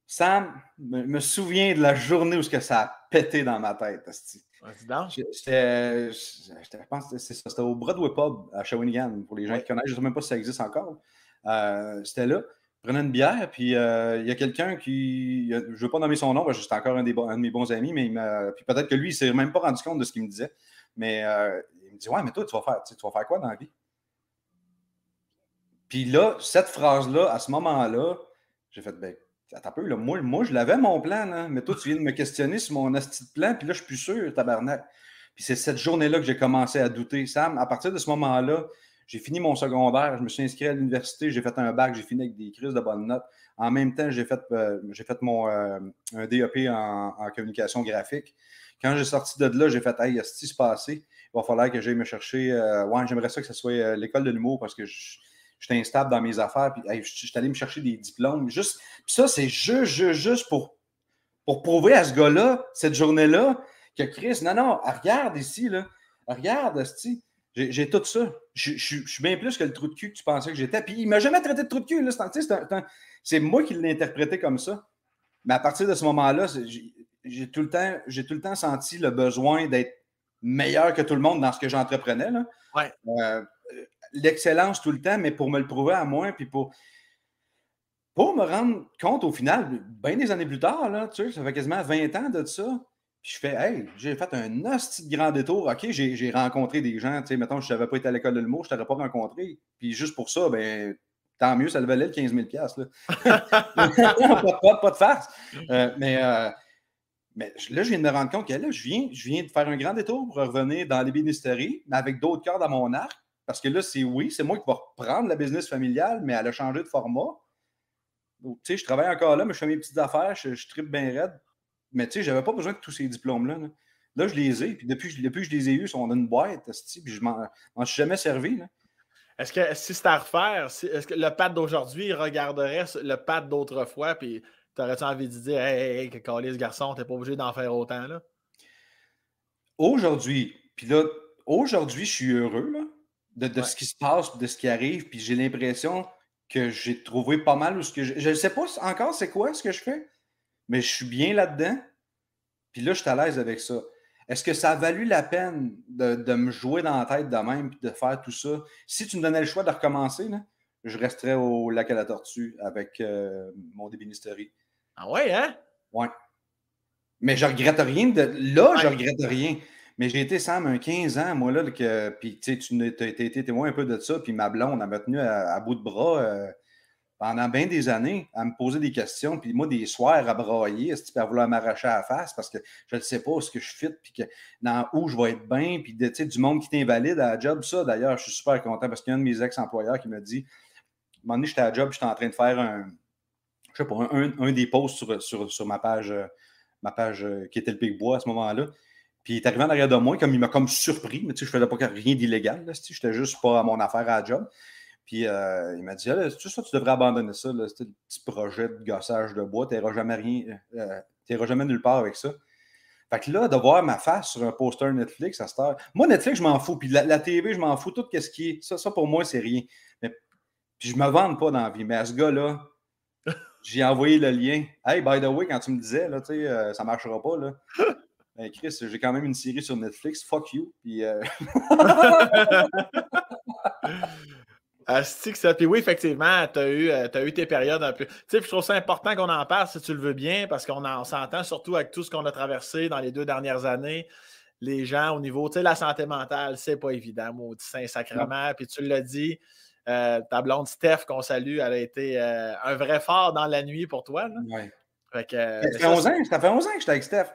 Sam me, me souviens de la journée où ça a pété dans ma tête. C'était, je pense que c'était au Broadway Pub à Shawinigan, pour les gens qui connaissent. Je ne sais même pas si ça existe encore. Euh, c'était là. Je prenais une bière, puis euh, il y a quelqu'un qui. Je ne veux pas nommer son nom, parce que c'était encore un, des, de mes bons amis, mais puis peut-être que lui, il ne s'est même pas rendu compte de ce qu'il me disait. Mais euh, il me dit Ouais, mais toi, tu vas faire, tu vas faire quoi dans la vie? Puis là, cette phrase-là, à ce moment-là, j'ai fait ben, Attends un peu, là, moi, moi je l'avais mon plan, là, mais toi, tu viens de me questionner sur mon asti de plan, puis là, je suis plus sûr, tabarnak. Puis c'est cette journée-là que j'ai commencé à douter. Sam, à partir de ce moment-là, j'ai fini mon secondaire, je me suis inscrit à l'université, j'ai fait un bac, j'ai fini avec des crises de bonnes notes. En même temps, j'ai fait, euh, fait mon euh, un DEP en, communication graphique. Quand j'ai sorti de là, j'ai fait Hey, ce qui se passé? il va falloir que j'aille me chercher. Euh, ouais, j'aimerais ça que ce soit l'école de l'humour parce que je, suis instable dans mes affaires. Puis je, suis allé me chercher des diplômes. Juste, puis ça, c'est juste, juste, juste pour, pour prouver à ce gars-là, cette journée-là, que Chris, non, non, regarde ici, là. Regarde, Sti. J'ai tout ça. Je, suis bien plus que le trou de cul que tu pensais que j'étais. Puis il m'a jamais traité de trou de cul. C'est moi qui l'ai interprété comme ça. Mais à partir de ce moment-là, j'ai tout, le temps, tout le temps senti le besoin d'être meilleur que tout le monde dans ce que j'entreprenais. Ouais. Euh, l'excellence tout le temps, mais pour me le prouver à moi, puis pour, pour me rendre compte au final, bien des années plus tard, là, tu sais, ça fait quasiment 20 ans de ça, je fais, hey, j'ai fait un hostie de grand détour. OK, j'ai rencontré des gens, tu sais, mettons, je n'avais pas été à l'école de l'humour, je ne t'aurais pas rencontré. Puis juste pour ça, ben, tant mieux, ça le valait le 15 000 là. pas, pas, de farce. Euh, mais, euh, mais là, je viens de me rendre compte que là, je viens, je viens de faire un grand détour pour revenir dans les l'ébénisterie, mais avec d'autres cordes à mon arc. Parce que là, c'est oui, c'est moi qui vais reprendre la business familiale, mais elle a changé de format. Tu sais, je travaille encore là, mais je fais mes petites affaires, je, je tripe bien raide. Mais tu sais, j'avais pas besoin de tous ces diplômes-là. Là. je les ai. Puis depuis, depuis que je les ai eus, ils sont dans une boîte. Puis je m'en suis jamais servi. Est-ce que si c'était à refaire, est-ce que le pad d'aujourd'hui regarderait le pad d'autrefois, puis t'aurais-tu envie de dire Hey, hey, hey ce garçon, t'es pas obligé d'en faire autant là? Aujourd'hui, puis là, aujourd'hui, je suis heureux là, de, ce qui se passe, de ce qui arrive, puis j'ai l'impression que j'ai trouvé pas mal ou ce que je ne sais pas encore c'est quoi ce que je fais, mais je suis bien là-dedans. Puis là, je suis à l'aise avec ça. Est-ce que ça a valu la peine de, me jouer dans la tête de même et de faire tout ça? Si tu me donnais le choix de recommencer, je resterais au lac à la tortue avec euh, mon débinisterie. Ah ouais, hein? Ouais. Mais je regrette rien. De... Là, je regrette rien. Mais j'ai été, Sam, un 15 ans, moi, là, que, puis tu as été témoin un peu de ça, puis ma blonde, elle m'a tenu à, bout de bras. Euh, pendant bien des années à me poser des questions, puis moi, des soirs à brailler, tu vouloir m'arracher à la face? Parce que je ne sais pas ce que je fit, puis que, dans où je vais être bien, puis du monde qui t'invalide à la job. Ça, d'ailleurs, je suis super content parce qu'il y a un de mes ex-employeurs qui m'a dit, à un moment donné, j'étais à la job, j'étais en train de faire un, je sais pas, un, des posts sur, sur, ma page, ma page euh, qui était le Pic Bois à ce moment-là. Puis il est arrivé en arrière de moi, comme il m'a comme surpris, mais tu sais, je faisais pas rien d'illégal, j'étais juste pas à mon affaire à la job. Puis euh, il m'a dit ah, tu, ça, tu devrais abandonner ça, ce petit projet de gossage de bois, tu n'iras jamais rien, euh, jamais nulle part avec ça. Fait que là, de voir ma face sur un poster Netflix à cette heure. Moi, Netflix, je m'en fous. Puis la, TV, je m'en fous. Tout ce qui est. Ça, ça pour moi, c'est rien. Mais, puis je me vante pas dans la vie. Mais à ce gars-là, j'ai envoyé le lien. Hey, by the way, quand tu me disais, là, tu sais, euh, ça marchera pas, là. Ben, Chris, j'ai quand même une série sur Netflix. Fuck you. Puis. Ça. Puis oui, effectivement, tu as, eu, euh, as eu tes périodes un peu. Tu sais, je trouve ça important qu'on en parle si tu le veux bien, parce qu'on s'entend surtout avec tout ce qu'on a traversé dans les deux dernières années. Les gens au niveau, tu sais, la santé mentale, c'est pas évident, maudit Saint-Sacrement. Puis tu l'as dit, euh, ta blonde Steph, qu'on salue, elle a été euh, un vrai phare dans la nuit pour toi. Oui. ça, fait 11 ans, ça fait 11 ans que j'étais avec Steph.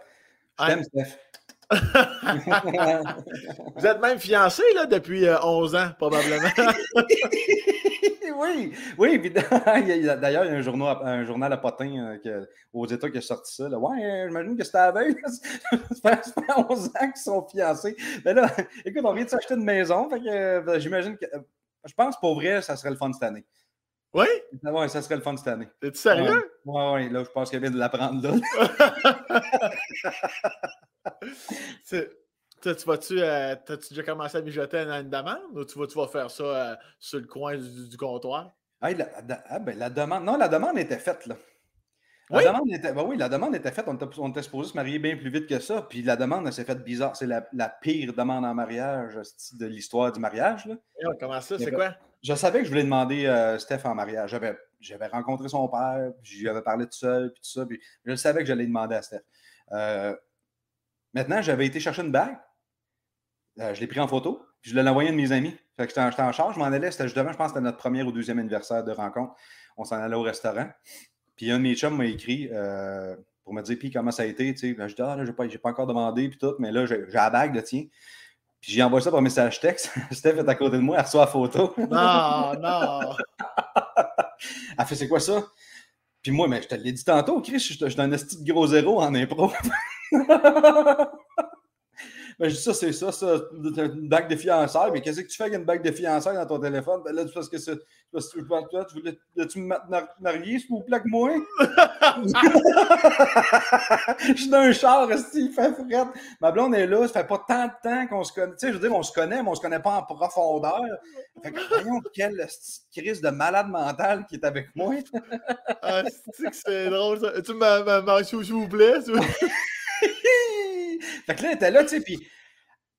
Je t'aime, Steph. Vous êtes même fiancé là, depuis 11 euh, ans, probablement. oui, oui. D'ailleurs, il y a un journal, à potin euh, aux États qui a sorti ça. Ouais, euh, j'imagine que c'était à veille. ça fait 11 ans qu'ils sont fiancés. Mais là, écoute, on vient de s'acheter une maison. Fait j'imagine que. Je pense pour vrai, ça serait le fun cette année. Oui? Oui, ça serait le fun cette année. Es-tu sérieux? Oui, oui, là, je pense qu'elle vient de l'apprendre là. tu vas-tu, euh, as-tu déjà commencé à mijoter une, demande ou tu vas, tu vas faire ça euh, sur le coin du, comptoir? Ah, ben, la, demande. Non, la demande était faite, là. La oui? demande était, ben oui, la demande était faite. On était, on était, supposé se marier bien plus vite que ça. Puis la demande, elle s'est faite bizarre. C'est la, pire demande en mariage de l'histoire du mariage. Là. comment ça? C'est quoi? Je savais que je voulais demander euh, Steph en mariage. J'avais, j'avais rencontré son père, puis j'y avais parlé tout seul, puis tout ça. Puis je savais que j'allais demander à Steph. Maintenant, j'avais été chercher une bague. Euh, je l'ai pris en photo, puis je l'ai envoyé à de mes amis. Fait que j'étais en, charge, je m'en allais. C'était justement, je pense que c'était notre premier ou deuxième anniversaire de rencontre. On s'en allait au restaurant. Puis un de mes chums m'a écrit euh, pour me dire, puis comment ça a été. Tu sais? je dis, ah, là, j'ai pas, pas encore demandé, puis tout, mais là, j'ai la bague, de tiens. Puis j'ai envoyé ça par message texte. Steph est à côté de moi, elle reçoit la photo. Non, non. elle fait, c'est quoi ça? Puis moi, mais je te l'ai dit tantôt, Chris, je suis un esti de gros zéro en impro. Ben, je dis ça, c'est ça, ça, une bague de fiançailles. Mais qu'est-ce que tu fais avec une bague de fiançailles dans ton téléphone? Ben là, parce que c'est. Parce que toi, tu voulais, tu me marier, s'il vous plaît, que moi? je suis dans un char, il fait frette. Ma blonde est là, ça fait pas tant de temps qu'on se connaît. Tu sais, je veux dire, on se connaît, mais on se connaît pas en profondeur. Fait que, voyons, quelle crise de malade mental qui est avec moi. ah, c'est drôle, ça? Tu me marié, s'il vous plaît? fait que là, elle était là, tu sais, puis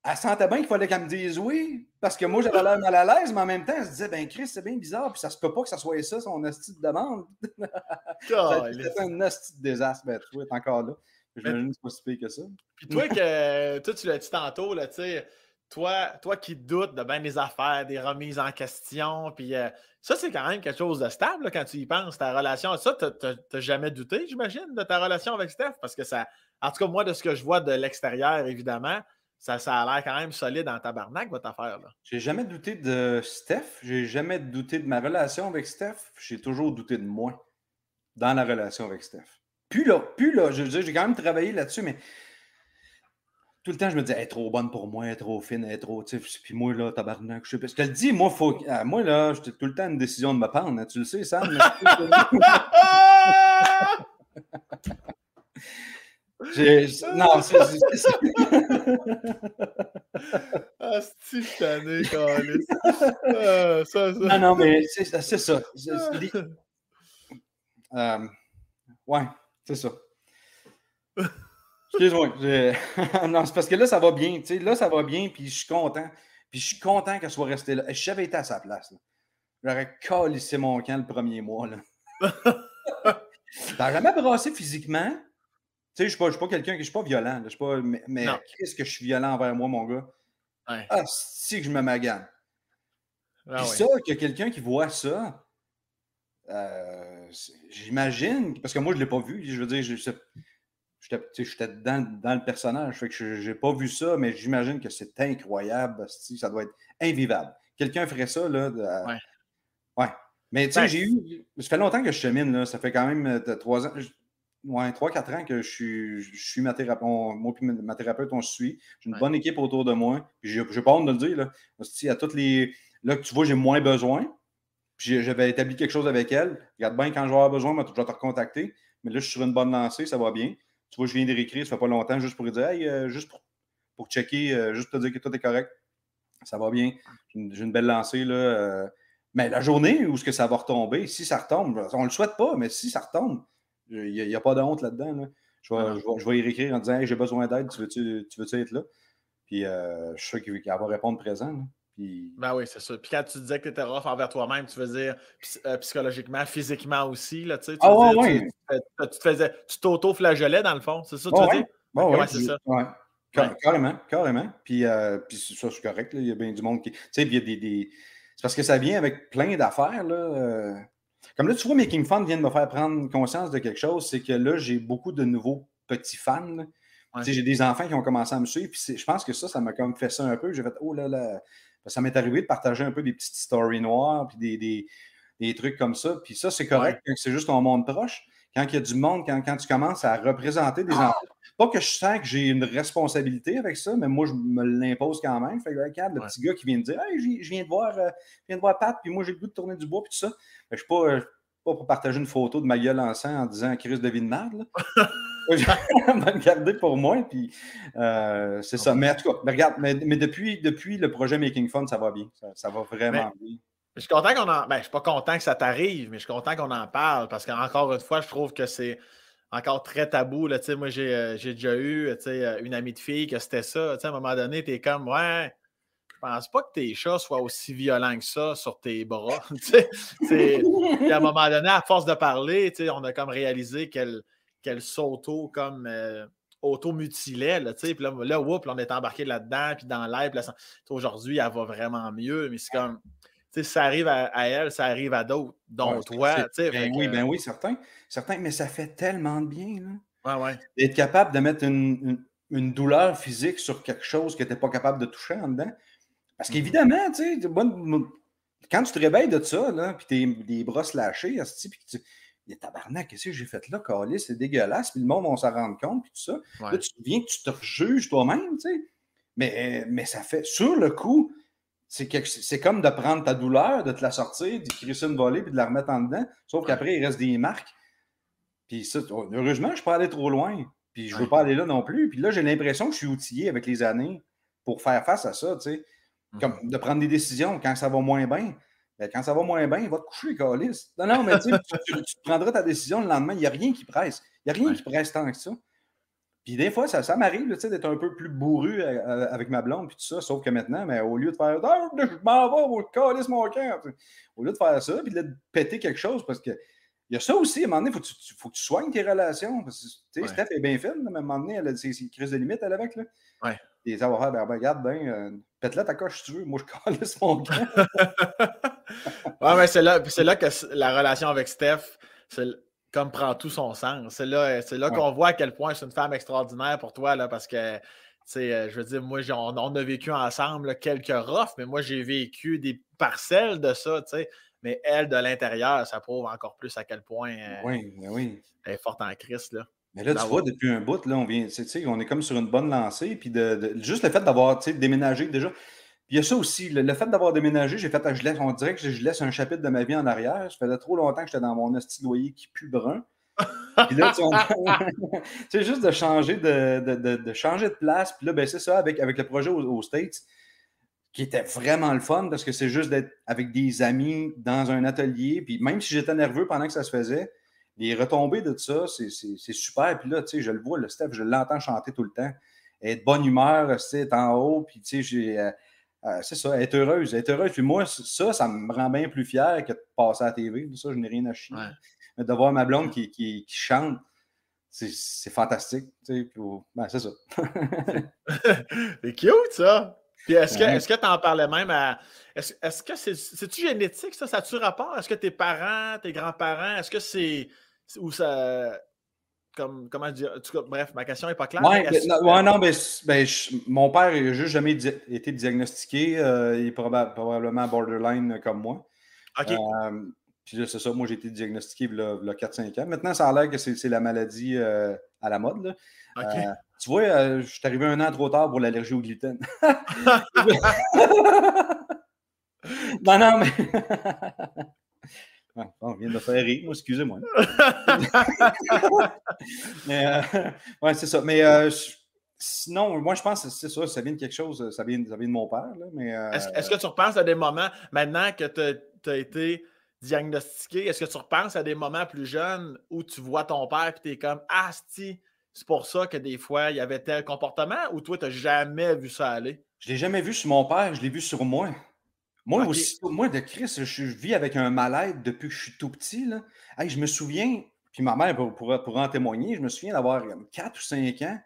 elle sentait bien qu'il fallait qu'elle me dise oui, parce que moi, j'avais l'air mal à l'aise, mais en même temps, elle se disait, ben Chris, c'est bien bizarre, puis ça se peut pas que ça soit ça, son hostie de demande. C'était un hostie de désastre, ben, tu vois, t'es encore là. Je dis, c'est pas si pire que ça. Puis toi, que, toi tu l'as dit tantôt, là, tu sais, toi, toi qui doutes de bien des affaires, des remises en question, puis euh, ça, c'est quand même quelque chose de stable quand tu y penses, ta relation. Ça, tu n'as jamais douté, j'imagine, de ta relation avec Steph, parce que ça, en tout cas, moi, de ce que je vois de l'extérieur, évidemment, ça, ça a l'air quand même solide en tabarnak, votre affaire. là. J'ai jamais douté de Steph. J'ai jamais douté de ma relation avec Steph. J'ai toujours douté de moi dans la relation avec Steph. Puis là, puis là, je j'ai quand même travaillé là-dessus, mais tout le temps, je me disais, elle est trop bonne pour moi, elle est trop fine, elle est trop. Puis moi, là, tabarnak, je sais pas. Je te le dis, moi, faut, ah, moi là, j'ai tout le temps une décision de me prendre. Hein, tu le sais, Sam. Non, c'est. ah, tanné, ah, ça, ça. Non, non, mais c'est ça. Euh, ouais, c'est ça. Excuse-moi. non, c'est parce que là, ça va bien. Là, ça va bien, puis je suis content. Puis je suis content qu'elle soit restée là. Si j'avais été à sa place, j'aurais calissé mon camp le premier mois. Là. T'as jamais brassé physiquement? Tu sais, je ne suis pas, quelqu'un qui. Je suis pas violent. Je suis pas, mais, qu'est-ce que je suis violent envers moi, mon gars? Ah, si que je me magane. Ah, Puis ça, qu'il y a quelqu'un qui voit ça, euh, j'imagine, parce que moi, je ne l'ai pas vu. Je veux dire, j'étais dans, dans, le personnage. Fait que je n'ai pas vu ça, mais j'imagine que c'est incroyable. Ça doit être invivable. Quelqu'un ferait ça, là. ouais. ouais. Mais tu sais, ben j'ai eu. Ça fait longtemps que je chemine, là. Ça fait quand même euh, trois ans ouais, 3-4 ans que je suis, je suis ma thérapeute. Moi et ma thérapeute, on se suit. J'ai une bonne équipe autour de moi. Puis j'ai pas honte de le dire. Là. à toutes les. Là que tu vois, j'ai moins besoin. Puis j'avais établi quelque chose avec elle. Regarde bien, quand je vais avoir besoin, je vais te recontacter. Mais là, je suis sur une bonne lancée, ça va bien. Tu vois, je viens de réécrire, ça fait pas longtemps, juste pour dire, hey, euh, juste pour, pour checker, euh, juste pour te dire que tout est correct. Ça va bien. J'ai une, belle lancée. Là, euh. mais la journée où ce que ça va retomber, si ça retombe, on ne le souhaite pas, mais si ça retombe, il n'y a, pas de honte là-dedans. Je, vais, je, vais, y réécrire en disant hey, j'ai besoin d'aide, tu veux-tu veux être là? Puis euh, je suis sûr qu'il va répondre présent. Puis... Ben oui, c'est ça. Puis quand tu disais que tu étais rough envers toi-même, tu veux dire euh, psychologiquement, physiquement aussi. Là, tu, sais, ah ouais, ouais. Tu, faisais, tu t'auto-flagellais dans le fond, c'est ça tu veux dire? ouais, c'est ça. Carrément, carrément. Puis, euh, puis ça, c'est correct. Là. Il y a bien du monde qui. Tu sais, il y a des. des... C'est parce que ça vient avec plein d'affaires. Là. Comme là, tu vois, Making Fun vient de me faire prendre conscience de quelque chose, c'est que là, j'ai beaucoup de nouveaux petits fans. J'ai des enfants qui ont commencé à me suivre, puis je pense que ça, ça m'a comme fait ça un peu. J'ai fait, oh là là, ça m'est arrivé de partager un peu des petites stories noires, puis des, des, trucs comme ça. Puis ça, c'est correct, c'est juste ton monde proche. Quand il y a du monde, quand, quand tu commences à représenter des ah! enfants, pas que je sens que j'ai une responsabilité avec ça, mais moi, je me l'impose quand même. Fait que, regarde, le petit gars qui vient de dire Hey, je viens de voir, euh, je viens de voir Pat, puis moi, j'ai le goût de tourner du bois, puis tout ça. je ne suis pas, euh, pas pour partager une photo de ma gueule en sang en disant Chris de merde. je vais le garder pour moi, puis euh, c'est ça. Mais en tout cas, regarde, mais, depuis, depuis le projet Making Fun, ça va bien. Ça, va vraiment bien. Je suis content qu'on en. Ben, je suis pas content que ça t'arrive, mais je suis content qu'on en parle parce qu'encore une fois, je trouve que c'est encore très tabou. Là, moi, euh, j'ai, déjà eu euh, une amie de fille que c'était ça. À un moment donné, tu es comme Ouais, je pense pas que tes chats soient aussi violents que ça sur tes bras. à un moment donné, à force de parler, on a comme réalisé qu'elle, s'auto comme. Euh, auto-mutilait, là, puis là, là, on est embarqué là-dedans, puis dans l'air, aujourd'hui, elle va vraiment mieux, mais c'est comme, ça arrive à, elle, ça arrive à d'autres, dont toi. Ben oui, ben oui, certain, certain. Mais ça fait tellement de bien. Là. Ouais, D'être capable de mettre une, une, douleur physique sur quelque chose que tu n'es pas capable de toucher en dedans. Parce mmh qu'évidemment, tu sais, quand tu te réveilles de ça, puis tes les bras lâchés, puis tu a tabarnak, qu'est-ce que j'ai fait là, Calis, c'est dégueulasse, puis le monde, on s'en rend compte, puis tout ça. Là, tu viens que tu te rejuges toi-même, tu sais. Mais, mais ça fait, sur le coup, c'est comme de prendre ta douleur, de te la sortir, d'y crisser une volée, puis de la remettre en dedans. Sauf qu'après, il reste des marques. Puis ça, heureusement, je ne peux pas aller trop loin. Puis je ne veux pas aller là non plus. Puis là, j'ai l'impression que je suis outillé avec les années pour faire face à ça, tu sais. Comme mhm. de prendre des décisions quand ça va moins bien. Ben, quand ça va moins bien, il va te coucher, Calis. Non, non, mais tu, tu, prendras ta décision le lendemain. Il n'y a rien qui presse. Il n'y a rien qui presse tant que ça. Puis des fois, ça, ça m'arrive d'être un peu plus bourru euh, euh, avec ma blonde, puis tout ça, sauf que maintenant, mais au lieu de faire ah, je m'en vais, je mon cœur, au lieu de faire ça, puis de péter quelque chose, parce que il y a ça aussi, à un moment donné, il faut, faut, que tu soignes tes relations. Parce que, Steph est bien fine, mais à un moment donné, elle a ses, crises de limite, elle, avec. Là. Ouais. Et ça va faire, ben, ben regarde, ben, euh, pète-la ta coche si tu veux, moi je calisse mon cœur. ouais, mais c'est là, là que la relation avec Steph, c'est comme prend tout son sens. C'est là, c'est là qu'on voit à quel point c'est une femme extraordinaire pour toi, là, parce que, je veux dire, moi, on, on a vécu ensemble quelques roughs, mais moi, j'ai vécu des parcelles de ça, tu sais. Mais elle, de l'intérieur, ça prouve encore plus à quel point oui, oui. elle est forte en crise, là. Mais là, tu vois, depuis un bout, là, on vient, on est comme sur une bonne lancée. Puis de, juste le fait d'avoir déménagé déjà, il y a ça aussi, le, fait d'avoir déménagé, j'ai fait, je laisse, on dirait que je laisse un chapitre de ma vie en arrière. Ça faisait trop longtemps que j'étais dans mon esti loyer qui pue brun. Puis là, tu sais, juste de changer de, de, changer de place. Puis là, ben, c'est ça, avec, avec le projet aux, States, qui était vraiment le fun parce que c'est juste d'être avec des amis dans un atelier. Puis même si j'étais nerveux pendant que ça se faisait, les retombées de ça, c'est super. Puis là, tu sais, je le vois, le Steph, je l'entends chanter tout le temps. être de bonne humeur, c'est en haut. Puis, tu sais, j'ai. Euh, c'est ça, être heureuse. Être heureuse. Puis moi, ça, ça me rend bien plus fier que de passer à la TV. Ça, je n'ai rien à chier. Mais de voir ma blonde qui, qui, chante, c'est fantastique. Tu sais, ben, c'est ça. c'est cute, ça. Puis est-ce que tu en parlais même à. Est-ce que c'est. C'est-tu génétique, ça? Ça a-tu rapport? Est-ce que tes parents, tes grands-parents, est-ce que c'est. Ou ça comme, comment dire, bref, ma question n'est pas claire. Oui, ouais, non, mais ben, mon père n'a juste jamais été diagnostiqué. Euh, il est probablement borderline comme moi. OK. Euh, puis c'est ça, moi j'ai été diagnostiqué il y a, 4-5 ans. Maintenant, ça a l'air que c'est la maladie euh, à la mode. Là. tu vois, je suis arrivé un an trop tard pour l'allergie au gluten. non, non, mais. on vient de faire rire, excusez-moi. mais, euh, ouais, c'est ça. Mais euh, sinon, moi, je pense que c'est ça, ça vient de quelque chose, ça vient, ça vient de mon père. Là, mais, euh, est-ce, que tu repenses à des moments, maintenant que tu as été diagnostiqué, est-ce que tu repenses à des moments plus jeunes où tu vois ton père et tu es comme Ah, c'est pour ça que des fois, il y avait tel comportement ou toi, tu n'as jamais vu ça aller? Je ne l'ai jamais vu sur mon père, je l'ai vu sur moi. Moi aussi, moi de Chris, je, vis avec un mal-être depuis que je suis tout petit. Là. je me souviens, puis ma mère pourra, en témoigner, je me souviens d'avoir 4 ou 5 ans,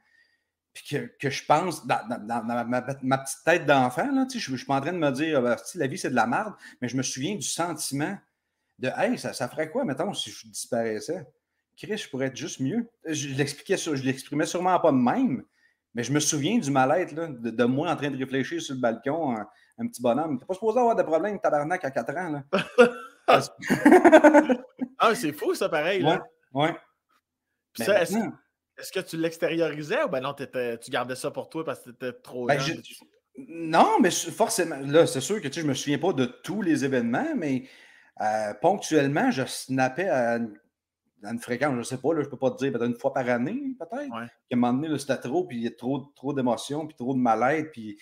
puis que, je pense dans, ma, petite tête d'enfant, je, je suis pas en train de me dire ah, si la vie c'est de la merde, mais je me souviens du sentiment de Hey, ça, ça ferait quoi, mettons, si je disparaissais? Chris, je pourrais être juste mieux. Je l'expliquais, je l'exprimais sûrement pas de même, mais je me souviens du mal-être de, de, moi en train de réfléchir sur le balcon un petit bonhomme. T'es pas supposé avoir de problème tabarnak à 4 ans. Là. ah, c'est fou, ça, pareil. Là. Ouais. est-ce, que tu l'extériorisais ou ben non, tu gardais ça pour toi parce que tu étais trop ben, Non, mais forcément, là, c'est sûr que tu sais, je me souviens pas de tous les événements, mais euh, ponctuellement, je snappais à une, fréquence, je ne sais pas, là, je peux pas te dire, peut-être une fois par année, peut-être. Ouais. À un moment donné, c'était trop, puis il y a trop, trop d'émotions, puis trop de mal-être, puis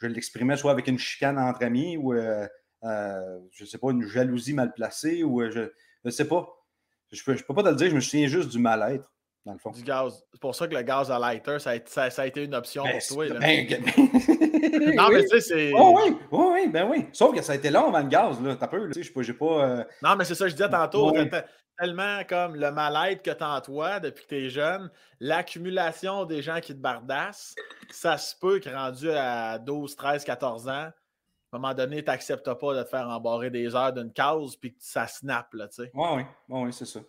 je l'exprimais soit avec une chicane entre amis ou, euh, euh, je ne sais pas, une jalousie mal placée ou euh, je ne sais pas. Je ne peux, peux, pas te le dire, je me souviens juste du mal-être, dans le fond. Du gaz. C'est pour ça que le gaz à lighter, ça a, ça, a été une option ben, pour toi. Là. Ben, non, mais tu sais, c'est. Oh, oui, oui, oui, ben oui. Sauf que ça a été long avant le gaz, là. T'as peu, tu sais, j'ai pas. Non, mais c'est ça que je disais tantôt tellement comme le mal-être que tu as en toi depuis que tu es jeune, l'accumulation des gens qui te bardassent, ça se peut que rendu à 12, 13, 14 ans, à un moment donné, tu n'acceptes pas de te faire embarrer des heures d'une cause puis que ça snap, là, tu sais. Oui, oui, oui, c'est ça.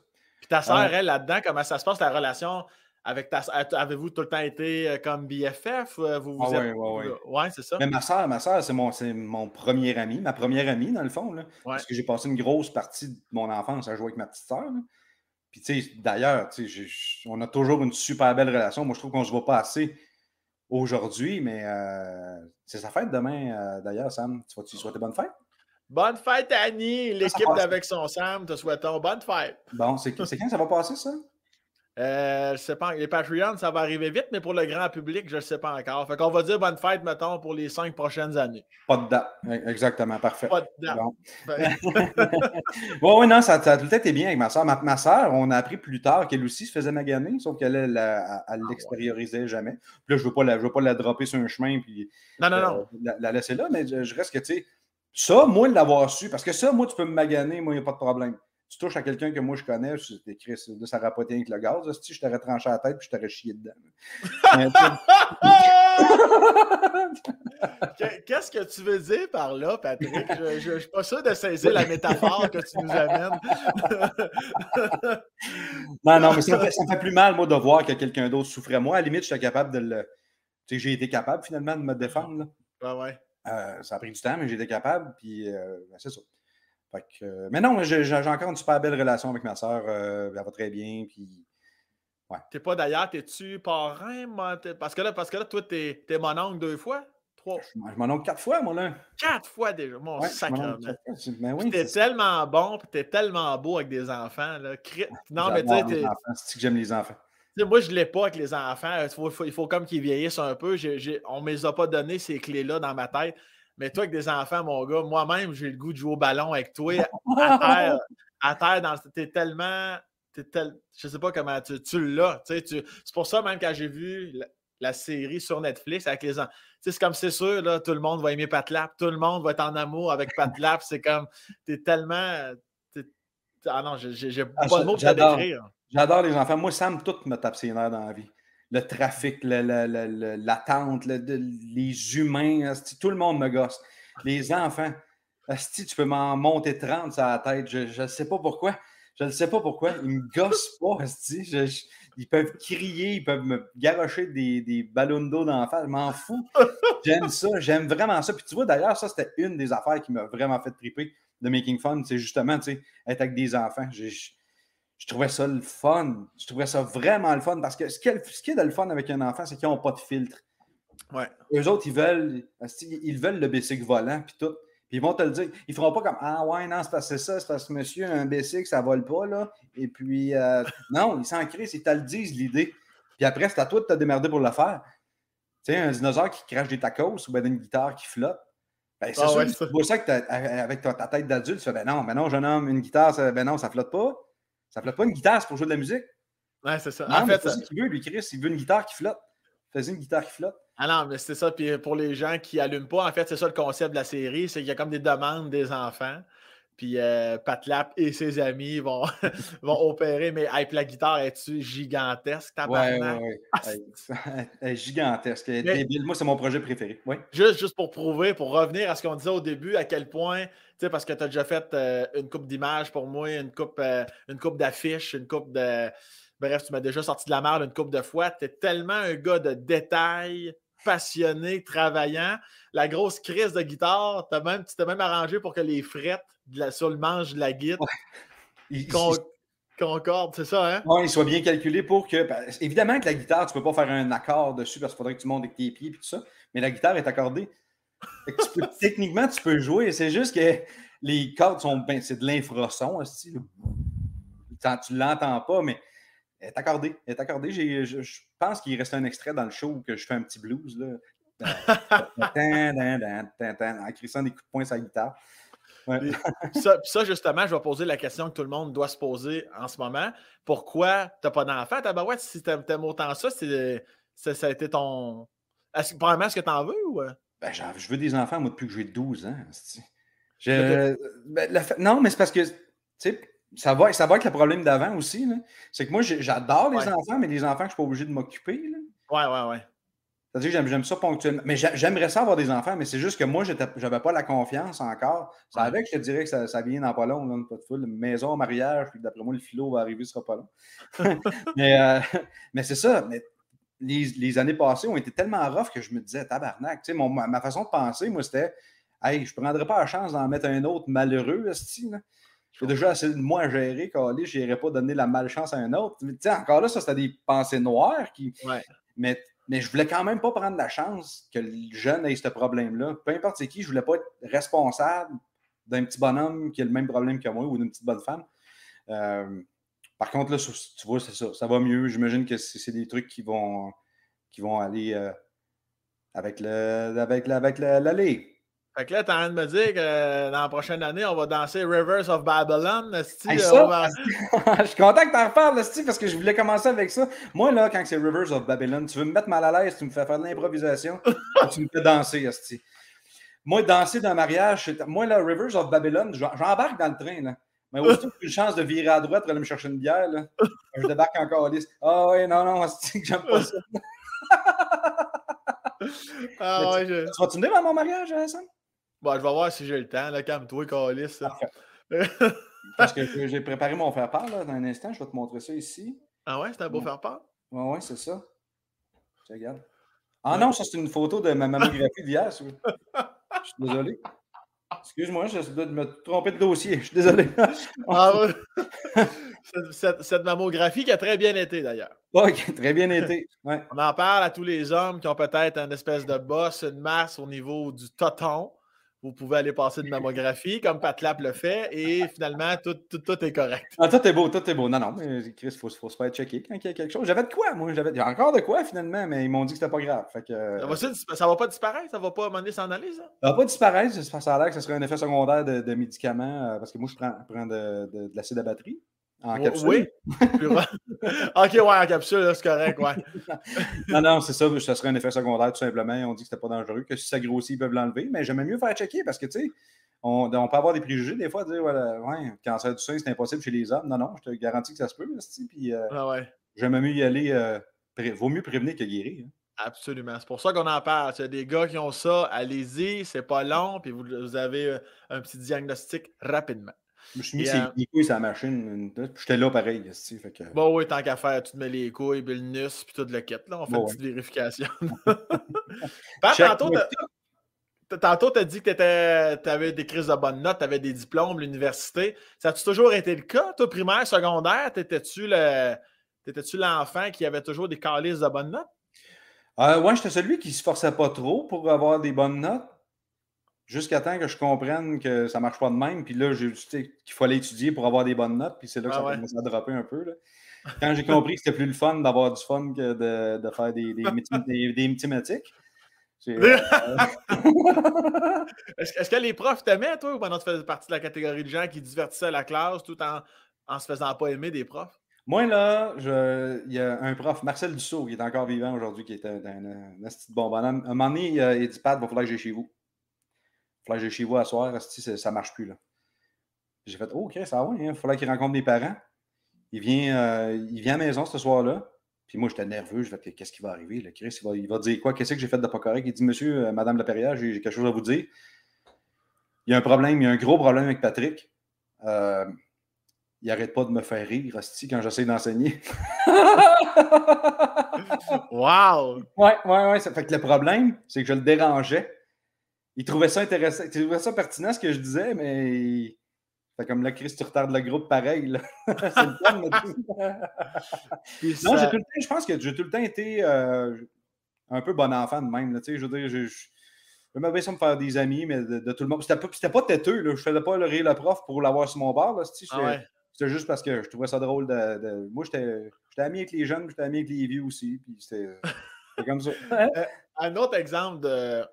Ta soeur, elle, là-dedans, comment ça se passe, la relation avec ta Avez-vous tout le temps été euh, comme BFF? Euh, vous, vous ah, êtes... Oui, oui, oui. c'est ça. Mais ma soeur, ma soeur, c'est mon, mon premier ami, ma première amie, dans le fond. Là, Parce que j'ai passé une grosse partie de mon enfance à jouer avec ma petite soeur. Puis, tu sais, d'ailleurs, on a toujours une super belle relation. Moi, je trouve qu'on se voit pas assez aujourd'hui, mais c'est sa fête demain, d'ailleurs, Sam. Tu vas-tu souhaiter bonne fête? Bonne fête, Annie! L'équipe d'Avec son Sam, te souhaitons bonne fête. Bon, c'est quand ça va passer, ça? Euh, je sais pas. Les Patreons, ça va arriver vite, mais pour le grand public, je ne sais pas encore. Fait qu'on va dire bonne fête, mettons, pour les cinq prochaines années. Pas de date. Exactement, parfait. Pas de date. oui, oui, non, ça, ça a tout été bien avec ma soeur. Ma, soeur, on a appris plus tard qu'elle aussi se faisait maganer, sauf qu'elle elle, elle, l'extériorisait jamais. Puis là, je ne veux, pas la, veux pas la dropper sur un chemin puis non, non, non. La, laisser là, mais je, je reste que, tu sais, ça, moi, de l'avoir su, parce que ça, moi, tu peux me maganer, moi, il n'y a pas de problème tu touches à quelqu'un que moi je connais, je Chris, de ça rapoter avec le gaz. Si je t'aurais tranché la tête puis je t'aurais chié dedans. Qu'est-ce que tu veux dire par là, Patrick? Je ne suis pas sûr de saisir la métaphore que tu nous amènes. non, non, mais ça me, fait, plus mal, moi, de voir que quelqu'un d'autre souffrait. Moi, à la limite, j'étais capable de le. Tu sais, j'ai été capable finalement de me défendre. Là. ouais. Euh, ça a pris du temps, mais j'ai été capable, puis euh, ben, c'est ça. Euh, mais non, j'ai encore une super belle relation avec ma soeur. Elle va très bien. Puis, ouais. T'es pas d'ailleurs, t'es-tu parrain? Parce que là, parce que là toi, t'es es mon oncle deux fois? Trois? Je, je mon oncle quatre fois, moi, là. Quatre fois déjà, mon ouais, sacrement. Mais oui, t'es tellement bon, puis t'es tellement beau avec des enfants. Là. Non, mais tu sais. C'est que j'aime les enfants. Moi, je ne l'ai pas avec les enfants. Il faut, il faut comme qu'ils vieillissent un peu. on ne me les a pas donné, ces clés-là, dans ma tête. Mais toi, avec des enfants, mon gars, moi-même, j'ai le goût de jouer au ballon avec toi à terre. À terre, dans... t'es tellement. Es tel... Je sais pas comment tu, tu l'as. Tu... C'est pour ça, même quand j'ai vu la, série sur Netflix avec les enfants. C'est comme c'est sûr, là, tout le monde va aimer Patlap, tout le monde va être en amour avec Patlap. c'est comme. T'es tellement. Ah non, j'ai ah, pas de mots pour décrire. J'adore les enfants. Moi, Sam, tout me tape ses nerfs dans la vie le trafic, l'attente, les humains, tout le monde me gosse. Les enfants, tu peux m'en monter 30 sur la tête, je ne sais pas pourquoi. Je ne sais pas pourquoi. Ils me gossent pas, ils peuvent crier, ils peuvent me garocher des, des ballons d'eau d'enfant. Je m'en fous. J'aime ça, j'aime vraiment ça. Puis tu vois, d'ailleurs, ça, c'était une des affaires qui m'a vraiment fait triper de Making Fun. C'est justement, tu sais, être avec des enfants je trouvais ça le fun. Je trouvais ça vraiment le fun parce que ce qui est, ce qui est de le fun avec un enfant, c'est qu'ils n'ont pas de filtre. Ouais. Eux autres, ils veulent, ils veulent le bicycle volant, puis tout. Puis ils vont te le dire. Ils ne feront pas comme Ah ouais, non, c'est parce que ça, c'est parce que monsieur, un bicycle, ça ne vole pas, là. Et puis, euh, non, ils s'en créent, ils te le disent, l'idée. Puis après, c'est à toi de te démerder pour le faire. Tu sais, un dinosaure qui crache des tacos ou ben une guitare qui flotte. Ben, c'est ah sûr, pour ça que avec ta, tête d'adulte, tu fais Ben non, ben non, jeune homme, une guitare, ben non, ça ne flotte pas. Ça flotte pas une guitare, c'est pour jouer de la musique. Ouais, c'est ça. en fait, c'est ce qu'il veut, lui, Chris. Il veut une guitare qui flotte. Faisait une guitare qui flotte. Ah non, mais c'est ça. Puis pour les gens qui n'allument pas, en fait, c'est ça le concept de la série c'est qu'il y a comme des demandes des enfants. Puis euh, Patlap et ses amis vont, vont opérer. Mais avec la guitare, es-tu gigantesque, Ouais, ouais, ouais. gigantesque. Moi, c'est mon projet préféré. Juste, juste pour prouver, pour revenir à ce qu'on disait au début, à quel point, tu sais, parce que tu as déjà fait euh, une coupe d'images pour moi, une coupe, euh, une coupe d'affiches, une coupe de. Bref, tu m'as déjà sorti de la merde une coupe de fois. Tu es tellement un gars de détails, passionné, travaillant. La grosse crise de guitare, as même, tu t'es même arrangé pour que les frettes de la, sur le manche de la guitare concordent, c'est ça, hein? Oui, il soit bien calculé pour que. Ben, évidemment que la guitare, tu ne peux pas faire un accord dessus parce qu'il faudrait que tu montes avec tes pieds et tout ça, mais la guitare est accordée. techniquement, tu peux jouer. C'est juste que les cordes sont. Ben, c'est de l'infrason, tu l'entends pas, mais elle est accordée. Elle est accordée. Je, je, pense qu'il reste un extrait dans le show où que je fais un petit blues. Là. en crissant des coups de poing sur la guitare. ça, justement, je vais poser la question que tout le monde doit se poser en ce moment. Pourquoi tu n'as pas d'enfant? Tabarouette, si tu aimes autant ça, ça, ça a été ton. Est-ce, probablement, est-ce que tu en veux? Ou... Euh? Ben, je veux des enfants, moi, depuis que j'ai 12 ans. Je... Ben, non, mais c'est parce que, tu sais, ça va, ça va avec le problème d'avant aussi. C'est que moi, j'adore les enfants, mais les enfants que je ne suis pas obligé de m'occuper. Ouais, ouais, ouais. C'est-à-dire que j'aime ça ponctuellement. Mais j'aimerais ça avoir des enfants, mais c'est juste que moi, je n'avais pas la confiance encore. Ça avec, je te dirais que ça, vient dans pas long, là, pas de foule. Maison, mariage, puis d'après moi, le philo va arriver, ce sera pas long. mais euh, mais c'est ça. Mais les, les, années passées ont été tellement rough que je me disais, tabarnak. Tu sais, ma façon de penser, moi, c'était, hey, je ne prendrais pas la chance d'en mettre un autre malheureux, style. Je vais déjà assez de moi à gérer, calé, je n'irais pas donner la malchance à un autre. Tu sais, encore là, ça, c'était des pensées noires qui. Ouais. Mais mais je voulais quand même pas prendre la chance que le jeune ait ce problème-là. Peu importe c'est qui, je voulais pas être responsable d'un petit bonhomme qui a le même problème que moi ou d'une petite bonne femme. Euh, par contre, là, tu vois, c'est ça. Ça va mieux. J'imagine que c'est des trucs qui vont, qui vont aller euh, avec, le, avec, avec l'allée. Fait que là, t'es en train de me dire que euh, dans la prochaine année, on va danser Rivers of Babylon. je suis content que t'en reparles, parce que je voulais commencer avec ça. Moi, là, quand c'est Rivers of Babylon, tu veux me mettre mal à l'aise, tu me fais faire de l'improvisation, tu me fais danser, Asti. Moi, danser dans un mariage, moi, là, Rivers of Babylon, j'embarque dans le train, là. Mais aussi, j'ai une chance de virer à droite pour aller me chercher une bière, là. Je débarque encore à liste. Ah oh, oui, non, non, Asti, j'aime pas ça. ah, ouais, je... Tu vas-tu venir à mon mariage, Sam? Bon, je vais voir si j'ai le temps. Là, calme-toi, Calis. Parce que j'ai préparé mon faire-part dans un instant. Je vais te montrer ça ici. Ah ouais, c'est un beau faire-part? Oui, ouais, c'est ça. Je regarde. Ah non, ça, c'est une photo de ma mammographie d'hier. Je suis désolé. Excuse-moi, je dois me tromper de dossier. Je suis désolé. ah, cette, cette, mammographie qui a très bien été d'ailleurs. Oui, très bien été. Ouais. On en parle à tous les hommes qui ont peut-être une espèce de bosse, une masse au niveau du toton vous pouvez aller passer une mammographie, comme Pat Lap le fait, et finalement, tout, tout, est correct. Ah, tout est beau, tout est beau. Non, non, mais Chris, il faut, faut, se faire checker quand il y a quelque chose. J'avais de quoi, moi? J'avais encore de quoi, finalement, mais ils m'ont dit que c'était pas grave. Fait que, ça, va, ça, va pas disparaître? Ça va pas à s'en aller, ça? Ça va pas disparaître. Ça a l'air que ce serait un effet secondaire de, médicaments, euh, parce que moi, je prends, prends de, de l'acide à batterie. En capsule? Oui. ok, ouais, en capsule, c'est correct, ouais. non, non, c'est ça. Ça serait un effet secondaire, tout simplement. On dit que c'était pas dangereux, que si ça grossit, ils peuvent l'enlever. Mais j'aimais mieux faire checker parce que, tu sais, on, on, peut avoir des préjugés des fois, dire, voilà, ouais, cancer du sein, c'est impossible chez les hommes. Non, non, je te garantis que ça se peut, puis euh, ah ouais. j'aimais mieux y aller. Euh, vaut mieux prévenir que guérir. Hein. Absolument. C'est pour ça qu'on en parle. Il y a des gars qui ont ça, allez-y, c'est pas long, puis vous, vous avez euh, un petit diagnostic rapidement. Je me suis mis les euh, couilles sur la machine. J'étais là pareil. Fait que... Bon, oui, tant qu'à faire, tu te mets les couilles, puis le nus, puis tout le kit. Là, on fait une petite vérification. tantôt, Tantôt, tu as dit que tu avais des crises de bonnes notes, tu avais des diplômes, l'université. Ça a-tu toujours été le cas, toi, primaire, secondaire? T'étais-tu l'enfant qui avait toujours des calices de bonnes notes? Euh, ouais, j'étais celui qui se forçait pas trop pour avoir des bonnes notes jusqu'à temps que je comprenne que ça ne marche pas de même. Puis là, qu'il fallait étudier pour avoir des bonnes notes. Puis c'est là que ça a commencé à dropper un peu. Là. Quand j'ai compris que c'était plus le fun d'avoir du fun que de, de faire des, des. Euh, est-ce, que les profs t'aimaient, toi, ou pendant tu faisais partie de la catégorie de gens qui divertissaient la classe tout en en se faisant pas aimer des profs? Moi, là, il y a un prof, Marcel Dussault, qui est encore vivant aujourd'hui, qui est un, un, petit bon bonhomme. Un moment donné, il, dit Pat, il va falloir que j'aille chez vous. Là, j'ai chez vous à soir, ça ne marche plus. là. J'ai fait, oh, OK, ça va, il fallait qu'il rencontre des parents. Il vient, euh, il vient à la maison ce soir-là. Puis moi, j'étais nerveux. Je fait, qu'est-ce qui va arriver? Chris, il va, il va dire quoi? Qu'est-ce que j'ai fait de pas correct? Il dit, monsieur, euh, madame Laperrière, j'ai quelque chose à vous dire. Il y a un problème, il y a un gros problème avec Patrick. Euh, il n'arrête pas de me faire rire, Rusty, quand j'essaie d'enseigner. wow! Ouais, ouais, ouais. Ça fait que le problème, c'est que je le dérangeais il trouvait ça intéressant, il trouvait ça pertinent ce que je disais, mais fait comme là, Chris, tu retardes le groupe pareil. c'est le temps, Non, j'ai tout le temps, je pense que j'ai tout le temps été euh, un peu bon enfant de même. je veux dire, je, je, je bien ça me faire des amis, mais de, tout le monde. C'était pas, pas têteux, là. je faisais pas le rire le prof pour l'avoir sur mon bar. Ah c'était juste parce que je trouvais ça drôle de. Moi, j'étais ami avec les jeunes, j'étais ami avec les vieux aussi. Puis c'était comme ça. Euh, un autre exemple de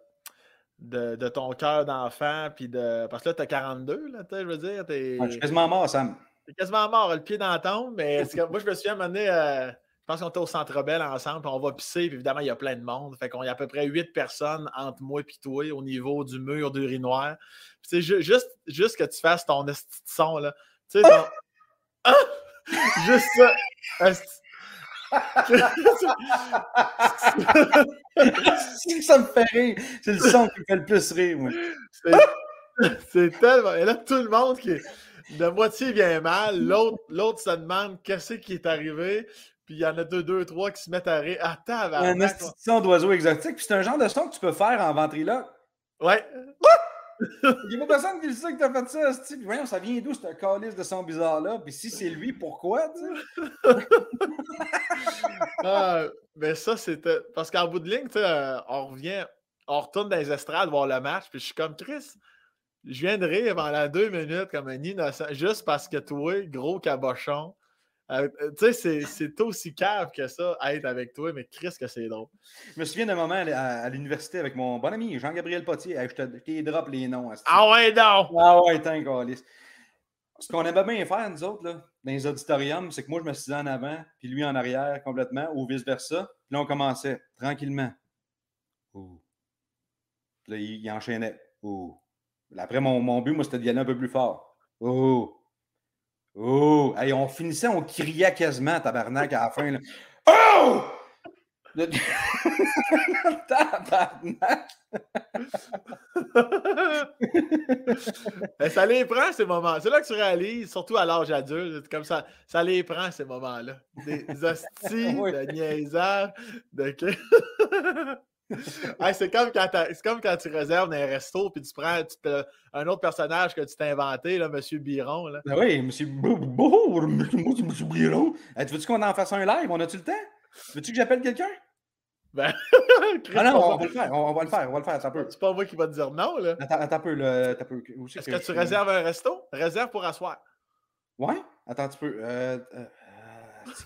de, de ton cœur d'enfant, puis de. Parce que là, t'as 42, là, je veux dire. Es... je suis quasiment mort, Sam. T'es quasiment mort, le pied dans la tombe, mais moi, je me souviens, à un euh, je pense qu'on était au Centre Bell ensemble, puis on va pisser, puis évidemment, il y a plein de monde. Fait qu'on y a à peu près 8 personnes entre moi et toi au niveau du mur d'urinoir. Puis, c'est juste, juste que tu fasses ton son, là. Tu sais, ton... Ah! Juste ça ça me fait rire. C'est le son qui me fait le plus rire, moi. C'est tellement. Et là, tout le monde qui est. De moitié vient mal, l'autre se demande qu'est-ce qui est arrivé. Puis il y en a deux, deux, trois qui se mettent à rire. Ah, Un institution d'oiseaux exotiques. Puis c'est un genre de son que tu peux faire en ventriloque. Ouais. Il n'y a pas personne qui le sait que t'as fait ça, Puis voyons, ça vient d'où, ce calice de son bizarre-là? Puis si c'est lui, pourquoi, ah, mais ça, c'était. Parce qu'en bout de ligne, euh, on revient, on retourne dans les estrades voir le match, puis je suis comme Chris. Je viens de rire pendant deux minutes comme un innocent, juste parce que toi, gros cabochon, euh, euh, tu sais, c'est aussi cave que ça, être avec toi, mais Chris, que c'est drôle. Je me souviens d'un moment à, l'université avec mon bon ami Jean-Gabriel Potier. je te drop les noms. Ah ouais, non! Ah ouais, t'es Ce qu'on aimait bien faire, nous autres, là, dans les auditoriums, c'est que moi, je me suis en avant, puis lui en arrière complètement, ou vice-versa. Puis là, on commençait tranquillement. Ouh. Puis là, il, enchaînait. Ouh. Après, mon, mon but, moi, c'était d'y aller un peu plus fort. Ouh. Oh! Hey, on finissait, on criait quasiment, tabarnak, à la fin. Là. Oh! tabarnak! Ben, ça les prend, ces moments. C'est là que tu réalises, surtout à l'âge adulte, comme ça, ça les prend, ces moments-là. Des hosties, de niaisage, de c'est comme, quand comme quand tu réserves un resto puis tu prends un autre personnage que tu t'es inventé, là, M. Biron. Là. Ben oui, M. Bonjour, moi c'est M. Biron. tu veux-tu qu'on en fasse un live? On a-tu le temps? Veux-tu que j'appelle quelqu'un? Ben, ah non, on va le faire, on, va le faire, on va le faire, peu. C'est pas moi qui va te dire non, là. Attends, attends un peu, là. Est-ce que, tu réserves un resto? Réserve pour asseoir. Ouais? Attends un petit peu. Euh, euh,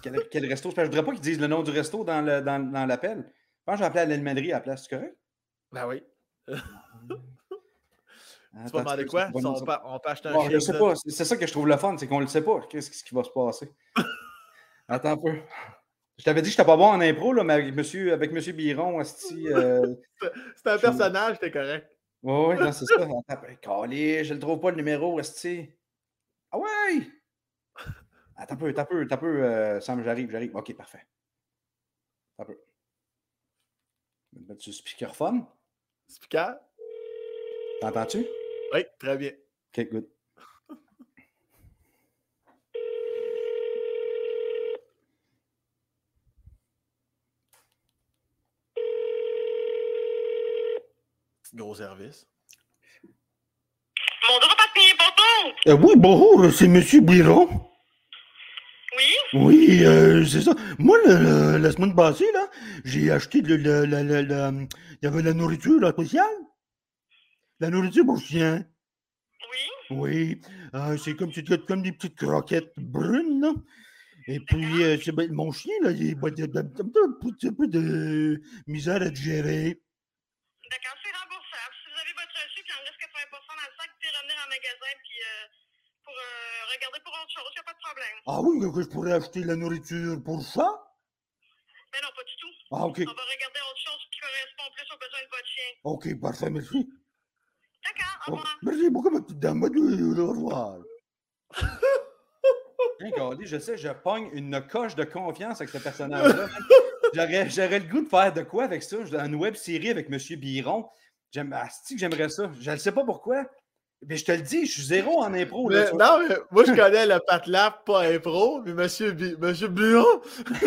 quel, quel, resto? Je ne voudrais pas qu'ils disent le nom du resto dans l'appel. Dans, pense que j'ai appelé à à la place, c'est correct? Ben oui. tu vas demander quoi? On peut, on peut, acheter un bon, Je sais pas. C'est ça que je trouve le fun, c'est qu'on ne le sait pas. Qu'est-ce qui va se passer? Attends un peu. Je t'avais dit que je n'étais pas bon en impro, là, mais avec monsieur, avec monsieur Biron, Asti. Euh, c'est un personnage, t'es correct. Oui, oui, c'est ça. Attends, je le trouve pas le numéro, Asti. Ah ouais! Attends un peu, un peu, peu, euh, Sam, j'arrive, j'arrive. Ok, parfait. Attends un peu. Je vais mettre sur speakerphone. Speaker? T'entends-tu? Oui, très bien. OK, good. Gros service. Bonjour, papier, bonjour! Euh, oui, bonjour, c'est M. Biron. Oui, euh, c'est ça. Moi, la semaine passée, là, j'ai acheté de la, Il y avait de la nourriture spéciale. La nourriture pour chien. Oui. Oui. Euh, c'est comme, comme des petites croquettes brunes, là. Et puis, euh, ben, mon chien, là, il a un petit peu de misère à digérer. D'accord, c'est remboursable. Si vous avez votre reçu, puis en reste 80 dans le sac, vous pouvez revenir en magasin, puis pour euh, regarder pour autre chose, il n'y a pas de problème. Ah oui, que je pourrais acheter de la nourriture pour ça? Mais non, pas du tout. Ah, OK. On va regarder autre chose qui correspond plus aux besoins de votre chien. OK, parfait, merci. D'accord, au revoir. merci beaucoup, ma petite dame. Au revoir. Regardez, je sais, je pogne une coche de confiance avec ce personnage-là. J'aurais le goût de faire de quoi avec ça? Une web série avec M. Biron. J'aime, que j'aimerais ça. Je ne sais pas pourquoi. Mais je te le dis, je suis zéro en impro. non, mais moi, je connais le patlap, pas impro, mais Monsieur, Bi Monsieur Bureau.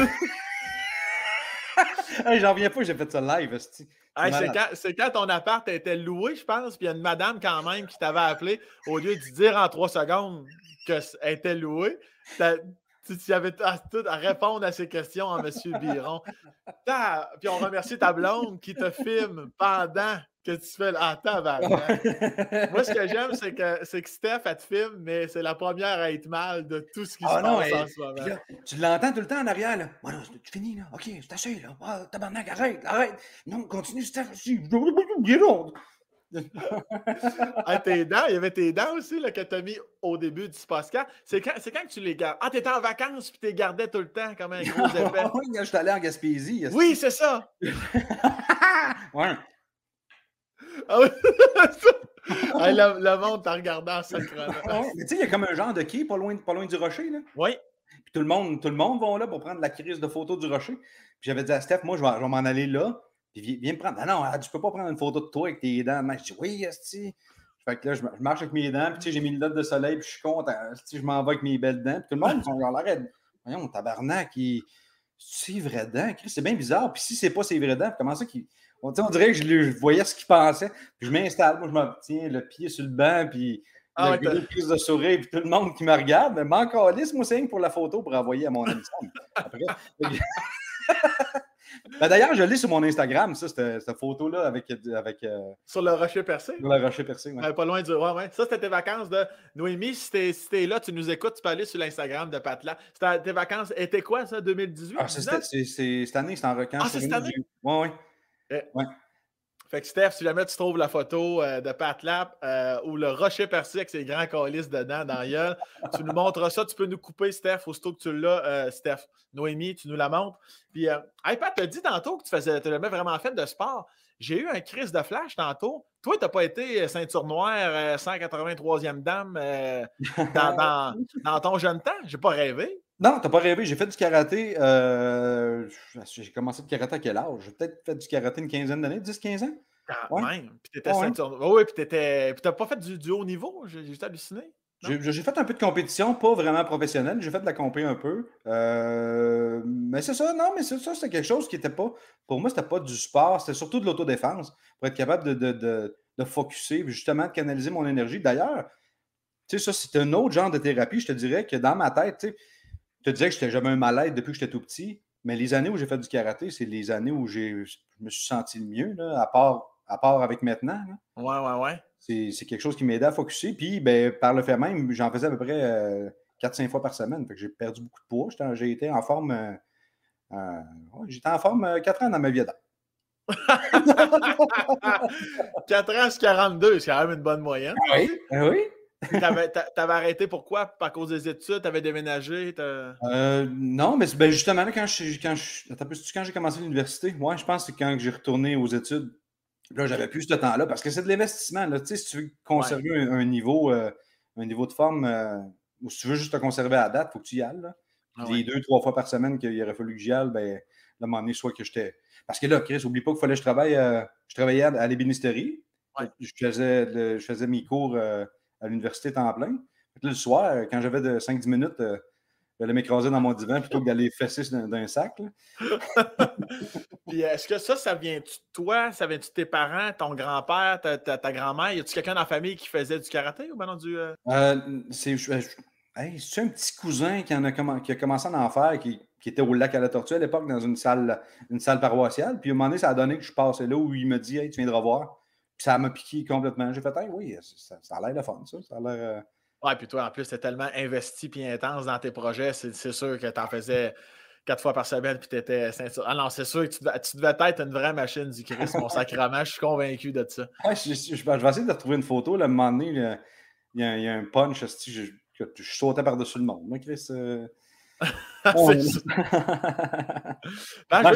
J'en reviens pas j'ai fait ça live. c'est quand, quand, ton appart était loué, je pense, puis il y a une madame quand même qui t'avait appelé, au lieu de dire en trois secondes qu'elle était louée, tu, avais tout à répondre à ces questions en Monsieur Biron. Puis on remercie ta blonde qui te filme pendant que tu fais Attends, Moi, ce que j'aime, c'est que, c'est que Steph, elle te filme, mais c'est la première à être mal de tout ce qui ah se passe en ce moment. tu l'entends tout le temps en arrière. Là. Tu finis, là. OK, c'est assez, là. Ah, tabarnak, arrête, arrête. Non, continue, Steph. Ah, tes dents, il y avait tes dents aussi là, que tu as mis au début du podcast. C'est quand, c'est quand que tu les gardes? Ah, tu étais en vacances puis tu les gardais tout le temps comme un gros épais. oui, je suis allé en Gaspésie. Oui, c'est ça. ouais. Ah oui, le, le, monde t'a regardé en sacrement. mais tu sais, il y a comme un genre de quai pas loin, pas loin du rocher. Là. Oui. Puis tout le monde, tout le monde va là pour prendre la crise de photos du rocher. Puis j'avais dit à Steph, moi, je vais, m'en aller là. Puis viens, me prendre. Ah non, tu peux pas prendre une photo de toi avec tes dents. Mais je dis oui, Esti. Fait que là, je, marche avec mes dents, puis tu sais, j'ai mis une note de soleil, puis je suis content. Je m'en vais avec mes belles dents. Puis tout le monde, ils sont genre, arrête. Voyons, tabarnak, il c'est vrai dents, c'est bien bizarre. Puis si c'est pas ses vrais dents, comment ça qu'il. On, dirait que je, voyais ce qu'il pensait. Puis je m'installe, moi, je me tiens le pied sur le banc, puis ah, le ouais, de sourire, puis tout le monde qui me regarde. Mais encore lisse, moi, c'est pour la photo pour envoyer à mon ami Après. Ben, d'ailleurs, je l'ai sur mon Instagram, ça, cette, photo-là avec. avec euh, Sur le rocher percé? Sur le rocher percé, pas loin du. Ouais, ouais. Ça, c'était tes vacances de Noémie. Si t'es si là, tu nous écoutes, tu peux aller sur l'Instagram de Patla. C'était tes vacances. Était quoi, ça, 2018? Ah, c'est cette année, c'est en requin. Ah, c'est cette année? Oui, oui. Eh. Ouais. Fait que Steph, si jamais tu trouves la photo euh, de Pat Lap euh, ou le rocher percé avec ses grands calices dedans dans tu nous montres ça. Tu peux nous couper, Steph, aussitôt que tu l'as, euh, Steph. Noémie, tu nous la montres. Puis, hey, Pat, tu as dit tantôt que tu faisais, tu jamais vraiment fait de sport. J'ai eu un crise de flash tantôt. Toi, tu n'as pas été ceinture noire, 183e dame dans, dans, ton jeune temps? J'ai pas rêvé. Non, tu n'as pas rêvé. J'ai fait du karaté. j'ai commencé le karaté à quel âge? J'ai peut-être fait du karaté une quinzaine d'années, 10-15 ans? Quand même. Puis ceinture. Oui, puis tu n'as pas fait du, haut niveau? J'ai juste halluciné. J'ai fait un peu de compétition, pas vraiment professionnelle. J'ai fait de la compé un peu. mais c'est ça, non, mais ça, c'était quelque chose qui n'était pas. Pour moi, c'était pas du sport, c'était surtout de l'autodéfense pour être capable de, de, de, de focuser, justement, de canaliser mon énergie. D'ailleurs, tu sais, ça, c'est un autre genre de thérapie. Je te dirais que dans ma tête, tu sais, te disais que j'étais jamais un malade depuis que j'étais tout petit, mais les années où j'ai fait du karaté, c'est les années où je me suis senti le mieux, là, à, part, à part avec maintenant. Oui, Ouais, ouais, ouais. C'est quelque chose qui m'aidait à focuser. Puis, ben, par le fait même, j'en faisais à peu près 4-5 euh, fois par semaine. Fait que j'ai perdu beaucoup de poids. J'ai été en forme. Euh, euh, j'étais en forme 4 ans dans ma vie 4 ans sur 42, c'est quand même une bonne moyenne. Oui, oui. T'avais avais arrêté pourquoi? Par cause des études? T'avais déménagé? Euh, non, mais ben justement, quand j'ai quand quand commencé l'université, moi, je pense que c'est quand j'ai retourné aux études. Là, j'avais plus ce temps-là parce que c'est de l'investissement. Si tu veux conserver un, niveau, euh, un niveau de forme euh, ou si tu veux juste te conserver à date, il faut que tu y ailles. Ah les deux, trois fois par semaine qu'il aurait fallu que j'y aille, ben, là, à un moment donné, soit que j'étais. Parce que là, Chris, oublie pas qu'il fallait que je travaille. je travaillais à, l'ébénisterie. Je, faisais, je faisais mes cours à l'université temps plein. le soir, quand j'avais de 5-10 minutes, euh, j'allais m'écraser dans mon divan plutôt que d'aller fesser d'un sac. Puis est-ce que ça, ça vient de toi? Ça vient de tes parents, ton grand-père, ta, grand-mère? Y a-tu quelqu'un dans la famille qui faisait du karaté ou ben du. Euh? Euh, c'est un petit cousin qui, en a, qui a commencé à en faire, qui, était au lac à la Tortue à l'époque, dans une salle, une salle paroissiale. Puis à un moment donné, ça a donné que je passais là où il me dit Hey, tu viendras voir ça m'a piqué complètement. J'ai fait, oui, ça, a l'air de fun, ça. Ça a l'air. Euh, ouais, puis toi, en plus, tu es tellement investi et intense dans tes projets, c'est sûr que tu en faisais quatre fois par semaine, puis tu étais Ah non, c'est sûr que tu devais, être une vraie machine du Christ, mon sacrement. Je suis convaincu de ça. Ouais, je, vais essayer de retrouver une photo. Là, à un moment donné, il y, a, un punch, je, je, sautais par-dessus le monde. Moi, Chris. Euh... ben,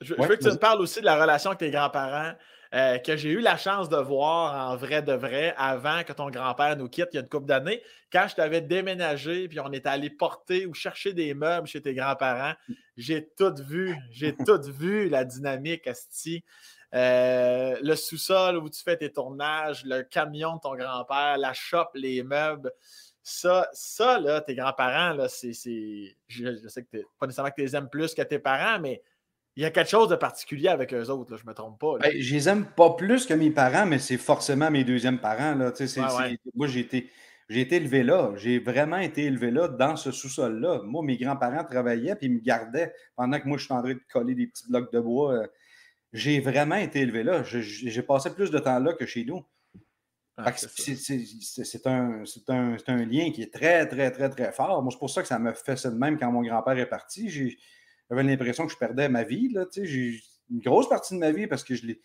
je veux que tu me parles aussi de la relation avec tes grands-parents. Euh, que j'ai eu la chance de voir en vrai de vrai avant que ton grand-père nous quitte il y a une couple d'années, quand je t'avais déménagé, puis on est allé porter ou chercher des meubles chez tes grands-parents. J'ai tout vu, j'ai tout vu la dynamique, Asti. Euh, le sous-sol où tu fais tes tournages, le camion de ton grand-père, la shop, les meubles. Ça, ça là, tes grands-parents, là, c'est. Je, je, sais que pas nécessairement que tu les aimes plus que tes parents, mais il y a quelque chose de particulier avec eux autres, je ne me trompe pas. Ben, je les aime pas plus que mes parents, mais c'est forcément mes deuxièmes parents. Là. Moi, j'ai été, été élevé là. J'ai vraiment été élevé là, dans ce sous-sol-là. Moi, mes grands-parents travaillaient et ils me gardaient pendant que moi, je suis en train de coller des petits blocs de bois. Euh. J'ai vraiment été élevé là. J'ai passé plus de temps là que chez nous. Ah, c'est un, un, un, lien qui est très, très, très, très fort. Moi, c'est pour ça que ça me fait ça de même quand mon grand-père est parti. J'avais l'impression que je perdais ma vie. Là, une grosse partie de ma vie parce que je l'ai.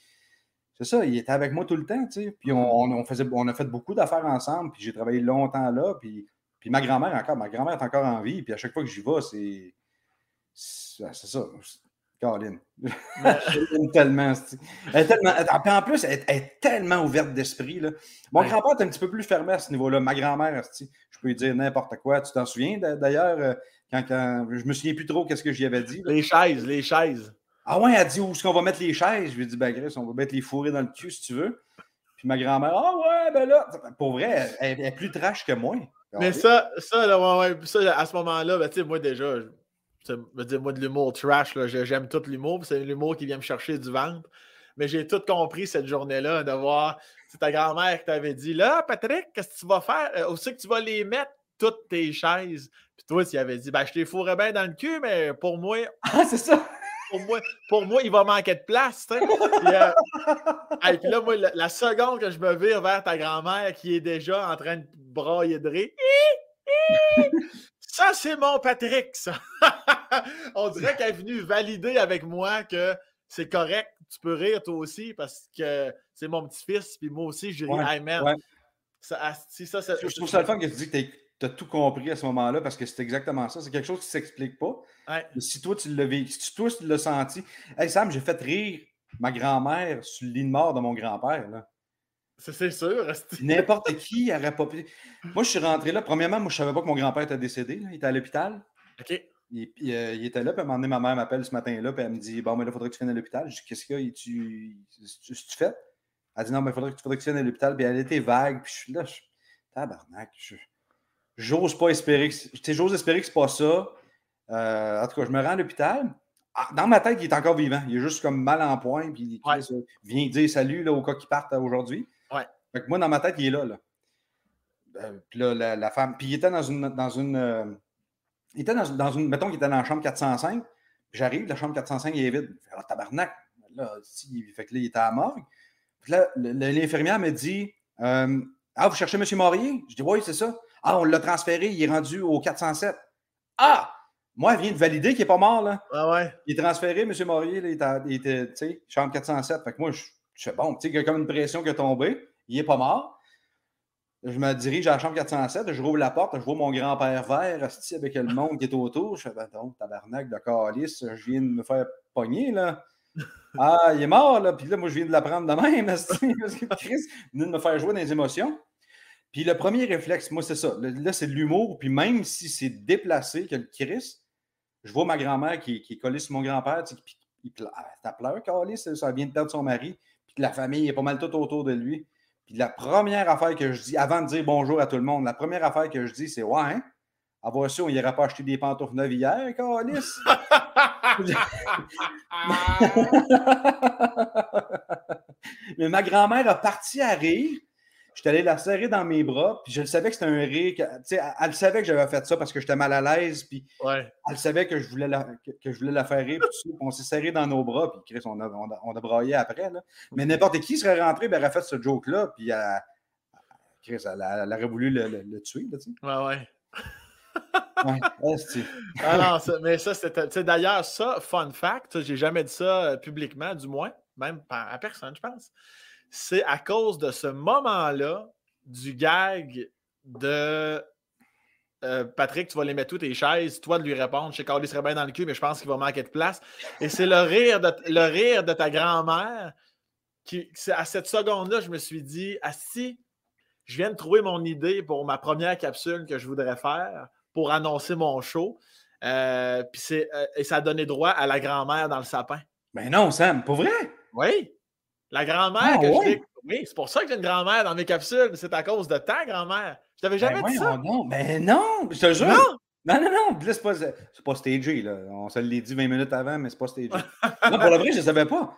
C'est ça, il était avec moi tout le temps. Puis on, on, faisait, on a fait beaucoup d'affaires ensemble, puis j'ai travaillé longtemps là. Puis, puis ma grand-mère encore, ma grand-mère est encore en vie. Puis à chaque fois que j'y vais, c'est. C'est ça. Caroline. tellement. Elle est tellement. En plus, elle est, tellement ouverte d'esprit. Mon grand-père est un petit peu plus fermé à ce niveau-là. Ma grand-mère, je peux lui dire n'importe quoi. Tu t'en souviens d'ailleurs? Euh, quand, quand, je me souviens plus trop qu'est-ce que j'y avais dit. Les chaises, les chaises. Ah ouais, elle dit où est-ce qu'on va mettre les chaises? Je lui ai dit, ben on va mettre les fourrés dans le cul si tu veux. Puis ma grand-mère, ah ouais, ben là, pour vrai, elle, est plus trash que moi. Mais ça, ça, là, ouais, ouais, ça, à ce moment-là, ben, tu sais, moi déjà, je veux dire, moi, de l'humour trash, j'aime tout l'humour, c'est l'humour qui vient me chercher du ventre. Mais j'ai tout compris cette journée-là, de voir c'est ta grand-mère qui t'avait dit Là, Patrick, qu'est-ce que tu vas faire? Euh, Où c'est que tu vas les mettre, toutes tes chaises? Puis toi, tu avais dit Ben, je les fourrais bien dans le cul, mais pour moi, Ah, c'est ça! pour moi, pour moi, il va manquer de place. Puis, euh, hey, puis là, moi, la, la seconde que je me vire vers ta grand-mère qui est déjà en train de brailler de rire, ça, c'est mon Patrick, ça. On dirait qu'elle est venue valider avec moi que c'est correct, tu peux rire toi aussi parce que c'est mon petit-fils, puis moi aussi, je ris, Ouais, hey man. ouais. Ça, asti, ça, ça- Je trouve ça le fun que tu dis que tu as tout compris à ce moment-là parce que c'est exactement ça. C'est quelque chose qui ne s'explique pas. Ouais. Si toi, tu l'as vécu, si toi, tu l'as senti. Hey Sam, j'ai fait rire ma grand-mère sur le lit de mort de mon grand-père. c'est sûr. N'importe qui aurait pas pu. Moi, je suis rentré là. Premièrement, moi, je ne savais pas que mon grand-père était décédé. là. Il était à l'hôpital. OK. Il, il, euh, il était là, puis à un moment donné, ma mère m'appelle ce matin-là, puis elle me dit Bon, mais là, il faudrait que tu viennes à l'hôpital. Je dis Qu'est-ce qu'il y a? Tu, tu, tu fais Elle dit Non, mais il faudrait, que- faudrait que tu viennes à l'hôpital. Puis elle était vague, puis je suis là, je, tabarnak. je- J'ose pas espérer que. j'ose espérer que c'est pas ça. Euh, en tout cas, je me rends à l'hôpital. Ah, Dans ma tête, il est encore vivant. Il est juste comme mal en point, puis il Ouais. Vient dire salut là, au cas qui partent aujourd'hui. Ouais. Fait que moi, dans ma tête, il est là. là. Euh, puis là, la, la femme. Puis il était dans une. Dans une il était dans, dans une. Mettons qu'il était dans la chambre 405. Puis j'arrive, la chambre 405 est vide. Je fais, Ah, tabarnak. Là, si, fait que là, il était à la morgue. Puis là, l'infirmière me dit euh, Ah, vous cherchez M. Maurier Je dis Oui, c'est ça. Ah, on l'a transféré, il est rendu au 407. Ah Moi, elle vient de valider qu'il n'est pas mort, là. Ah ouais. Il est transféré, M. Maurier, là, il était, il était, tu sais, chambre 407. Fait que moi, je, je fais bon, tu sais, il y a comme une pression qui est tombée. Il n'est pas mort. Je me dirige à la chambre 407, je rouvre la porte, je vois mon grand-père vert, asti, avec le monde qui est autour. Je fais, ben donc, tabarnak de calice, je viens de me faire pogner, là. Ah, il est mort, là. Puis là, moi, je viens de l'apprendre de même, parce que Chris vient de me faire jouer dans les émotions. Puis le premier réflexe, moi, c'est ça. Là, c'est de l'humour. Puis même si c'est déplacé, que le Chris, je vois ma grand-mère qui, qui est collée sur mon grand-père, tu sais, puis il pleure, calice, ça vient de perdre son mari. Puis la famille est pas mal tout autour de lui. Puis la première affaire que je dis, avant de dire bonjour à tout le monde, la première affaire que je dis, c'est Ouais, hein? Avoir su, on n'irait pas acheter des pantoufles neuves hier, calice. Mais ma grand-mère a parti à rire. J'étais allé la serrer dans mes bras, puis je le savais que c'était un rire. que- elle, elle savait que j'avais fait ça parce que j'étais mal à l'aise, puis ouais. elle savait que je voulais la, que, que je voulais la faire rire. puis on s'est serré dans nos bras, puis Chris, on a, on a, on a braillé après. Là. Mais n'importe qui serait rentré, ben, elle aurait fait ce joke-là, puis elle, Chris, elle, aurait voulu le, le- le tuer. Là. Ouais, ouais. Ouais, Ah non, ça- mais ça, c'était. D'ailleurs, ça, fun fact, j'ai jamais dit ça euh, publiquement, du moins, même à personne, je pense. C'est à cause de ce moment-là, du gag de euh, Patrick, tu vas les mettre toutes tes chaises, toi de lui répondre, je sais qu'il serait bien dans le cul, mais je pense qu'il va manquer de place. Et c'est le rire de, le rire de ta grand-mère qui, à cette seconde-là, je me suis dit, ah si, je viens de trouver mon idée pour ma première capsule que je voudrais faire pour annoncer mon show. Euh, c'est, euh, et ça a donné droit à la grand-mère dans le sapin. Ben non, Sam, pour vrai? Oui. La grand-mère Ah, que je Oui, c'est pour ça que j'ai une grand-mère dans mes capsules. C'est à cause de ta grand-mère. Je t'avais jamais ben dit voyons ça. donc. Ben non, je te jure. Non! Non, non, non. Là, c'est pas, c'est pas stagé. Là. On se l'est dit 20 minutes avant, mais c'est pas stagé. non, pour le vrai, je ne savais pas.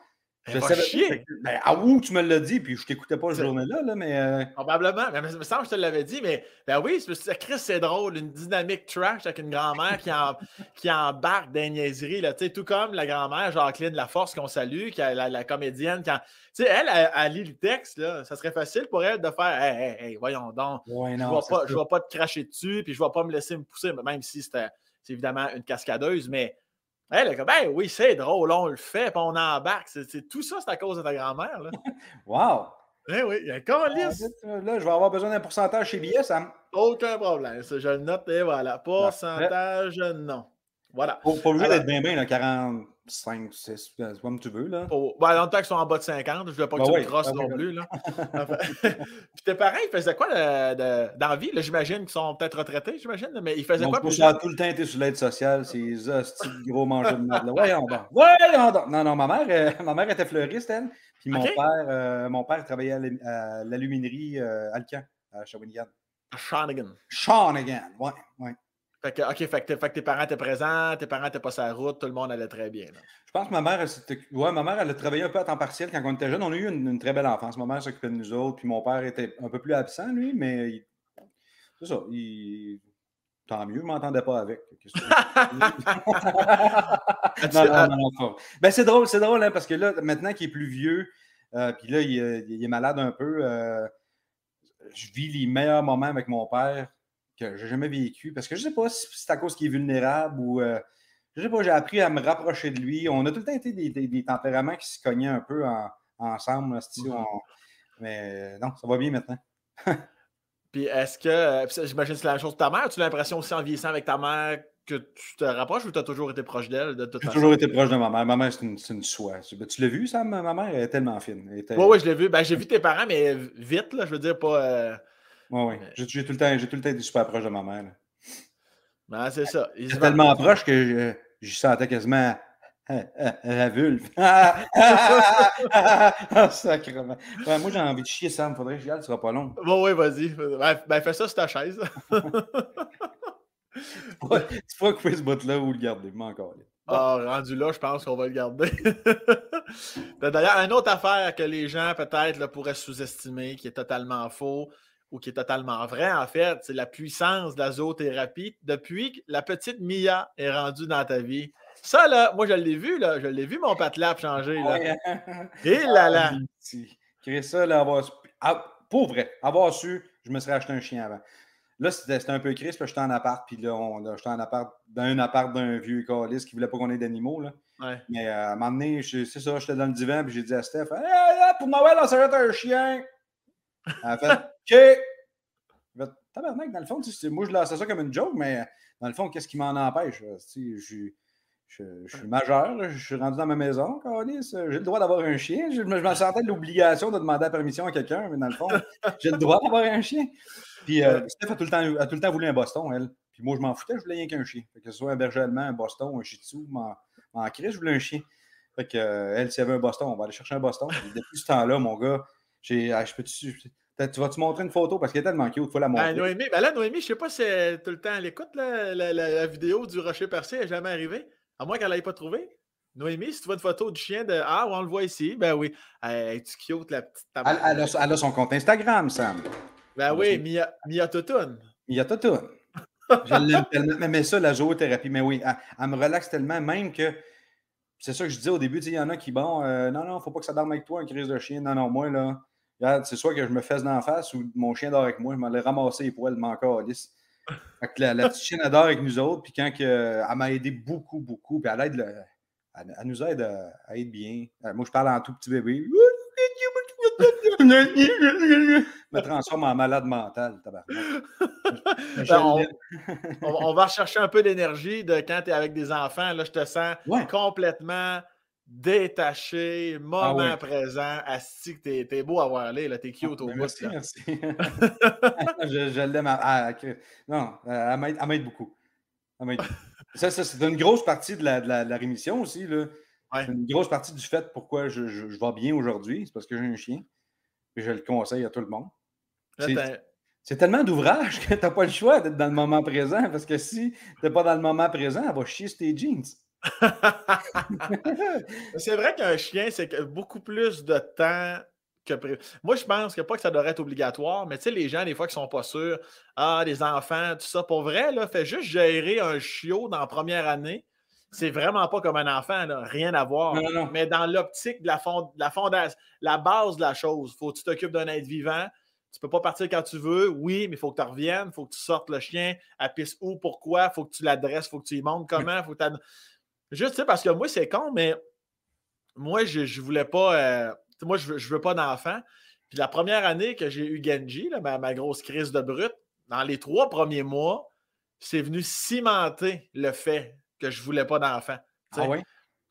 Je savais chier. pas. Ben, à où tu me l'as dit, puis je t'écoutais pas cette C'est- journée-là, là, mais. euh, Probablement. Mais il me semble que je te l'avais dit, mais ben oui, c'est Chris, c'est drôle, une dynamique trash avec une grand-mère qui, en- qui embarque des niaiseries, là, tout comme la grand-mère Jacqueline Laforce qu'on salue, qui a la, la comédienne, quand, tu sais, elle, elle, elle lit le texte, là, ça serait facile pour elle de faire Hey, hey, hey, voyons donc, Ouais, je ne vais, pas- pas te cracher dessus, puis je ne vais pas me laisser me pousser, même si c'était c'est évidemment une cascadeuse, mais elle est comme, ben oui, c'est drôle, on le fait, puis on embarque. C'est, tout ça, c'est à cause de ta grand-mère. Là. Wow! Eh oui, il y a. Là, je vais avoir besoin d'un pourcentage chez BS, Sam. Aucun problème. Je le note et voilà. Pourcentage, non. Voilà. Pas pas obligé d'être bien, bien, là, 45, 6, c'est comme tu veux, là. Pour... Ben, longtemps qu'ils sont en bas de 50, je ne veux pas que Ben tu oui, me crosses ben non plus. Là. Puis tes parents, ils faisaient quoi de, de- dans la vie? J'imagine qu'ils sont peut-être retraités, j'imagine, mais ils faisaient quoi pour ça, tout le temps été sur l'aide sociale, ces hosties gros mangeurs de merde. Voyons donc. Voyons donc. Non, non, ma mère, euh, ma mère était fleuriste, elle. Puis mon Ok. père, euh, mon père travaillait à l'aluminerie euh, Alcan, à Shawinigan. À Shawinigan. Shawinigan, ouais, ouais. Fait que, OK, fait que, fait que tes parents étaient présents, tes parents étaient pas sur la route, tout le monde allait très bien. là. Je pense que ma mère, elle, ouais, ma mère, elle a travaillé un peu à temps partiel quand on était jeune. On a eu une, une très belle enfance. Ma mère s'occupait de nous autres, puis mon père était un peu plus absent, lui, mais il- c'est ça. il- Tant mieux, je ne m'entendais pas avec. Non, non, non, non. Ben, c'est drôle, c'est drôle, hein, parce que là, maintenant qu'il est plus vieux, euh, puis là, il, est- il est malade un peu, euh, je vis les meilleurs moments avec mon père que j'ai jamais vécu. Parce que je sais pas si c'est à cause qu'il est vulnérable ou. euh, je sais pas, j'ai appris à me rapprocher de lui. On a tout le temps été des, des- des tempéraments qui se cognaient un peu en- ensemble. là, Mhm. on- Mais euh, non, ça va bien maintenant. Puis est-ce que, euh, ça, j'imagine que c'est la même chose pour ta mère, tu as l'impression aussi en vieillissant avec ta mère que tu te rapproches ou tu as toujours été proche d'elle de J'ai toujours été proche de ma mère. Ma mère, c'est une, c'est une soie. Tu, tu l'as vu, Sam? Ma mère elle est tellement fine. Oui, oui, je l'ai vu. Ben, j'ai vu tes parents, mais vite, là, je veux dire, pas. euh, Ouais, ouais. J'ai, j'ai tout le temps, j'ai tout le temps été super proche de ma mère. Ben, c'est ça. Ils J'étais tellement proche que je, je sentais quasiment euh, euh, la vulve. Ah, ah, ah, ah. Ouais, moi, j'ai envie de chier, Sam. Faudrait que j'y aille, ce sera pas long. Bon, oui, vas-y. Ben, ben, fais ça sur ta chaise. Tu pourras couper ce bout-là ou le garder, mais encore. Ah, rendu là, je pense qu'on va le garder. Ben, D'ailleurs, une autre affaire que les gens peut-être là, pourraient sous-estimer, qui est totalement faux ou qui est totalement vrai, en fait, c'est la puissance de la zoothérapie depuis que la petite Mia est rendue dans ta vie. Ça, là, moi, je l'ai vu, là. Je l'ai vu, mon patelap changer, là. Et là là! Ah, petit. Créer ça, là, avoir su- ah, pour vrai, avoir su, je me serais acheté un chien avant. Là, c'était un peu crise, parce que j'étais en appart, puis là, on- là, j'étais en appart, dans un appart d'un vieux calice qui voulait pas qu'on ait d'animaux, là. Ouais. Mais euh, à un moment donné, c'est ça, j'étais dans le divan, puis j'ai dit à Steph, Hey, pour Noël, on s'arrête un chien. A fait, OK. Fait, Tabarnak, dans le fond, tu sais, moi, je lançais ça comme une joke, mais dans le fond, qu'est-ce qui m'en empêche? Tu sais, Je, je, je suis majeur, là, je suis rendu dans ma maison, câlisse, j'ai le droit d'avoir un chien. Je, me je me sentais l'obligation de demander la permission à quelqu'un, mais dans le fond, j'ai le droit d'avoir un chien. Puis euh, Steph a tout, le temps, a tout le temps voulu un Boston, elle. Puis moi, je m'en foutais, je voulais rien qu'un chien. Fait que ce soit un berger allemand, un Boston, un Shih Tzu, m'en crée, je voulais un chien. Fait que, euh, elle, s'il y avait un Boston, on va aller chercher un Boston. Puis depuis ce temps-là, mon gars, j'ai. ah, je peux tu tu vas-tu montrer une photo? Parce qu'elle est tellement cute, il faut la montrer. Ben, Noémie, ben là, Noémie, je sais pas si elle tout le temps à l'écoute, là, la, la- la vidéo du rocher percé n'est jamais arrivée. À moins qu'elle l'ait pas trouvé. Noémie, si tu vois une photo du chien de Ah, on le voit ici, ben oui. Elle est cute, la petite Elle, elle a, elle a son compte Instagram, Sam. Ben oui, Mia, Mia Toutoun. Il y a tout. tout. Je l'aime tellement. Mais, mais ça, la zoothérapie, mais oui, elle, elle me relaxe tellement, même que. C'est ça que je disais au début, tu il y en a qui, bon, euh, non, non, faut pas que ça dorme avec toi, une crise de chien. Non, non, moi, là, c'est soit que je me fesse d'en face ou mon chien dort avec moi, je m'allais ramasser les poils de mon. Fait que la, la petite chienne, elle dort avec nous autres, puis quand que, elle m'a aidé beaucoup, beaucoup, puis elle aide, le- elle, elle nous aide à, à être bien. Euh, moi, je parle en tout petit bébé. me transforme en malade mental, tabarnak. Je Ben, on, on- on va rechercher un peu d'énergie de quand tu es avec des enfants. Là, je te sens Ouais. complètement détaché, moment Ah ouais. présent. Asti, que t'es, t'es beau à voir aller, là, t'es cute au Ben, bout. merci, là. merci. je je l'aime. à- à- à- non, elle m'aide- beaucoup. Elle ça, ça, c'est une grosse partie de la, de la- de la rémission aussi. Là. Ouais. C'est une grosse partie du fait pourquoi je, je- je vais bien aujourd'hui. C'est parce que j'ai un chien. Et je le conseille à tout le monde. C'est- t'as- C'est tellement d'ouvrages que tu n'as pas le choix d'être dans le moment présent. Parce que si tu n'es pas dans le moment présent, elle va chier sur tes jeans. C'est vrai qu'un chien, c'est beaucoup plus de temps que prévu. Moi, je pense que pas que ça devrait être obligatoire, mais tu sais, les gens, des fois, qui sont pas sûrs, ah, les enfants, tout ça, pour vrai, là, fait juste gérer un chiot dans la première année. C'est vraiment pas comme un enfant, là, rien à voir. Non, non, non. Mais dans l'optique de la, fond- la fondation, la base de la chose, faut que tu t'occupes d'un être vivant. Tu peux pas partir quand tu veux, oui, mais il faut que tu reviennes, il faut que tu sortes le chien, à pisse où, pourquoi, il faut que tu l'adresses, il faut que tu y montres comment, faut que t'ad- Juste, tu sais, parce que moi, c'est con, mais moi, je, je voulais pas. euh, moi, je veux, je veux pas d'enfant. Puis la première année que j'ai eu Genji, là, ma, ma grosse crise de brut, dans les trois premiers mois, c'est venu cimenter le fait que je voulais pas d'enfant. Ah ouais?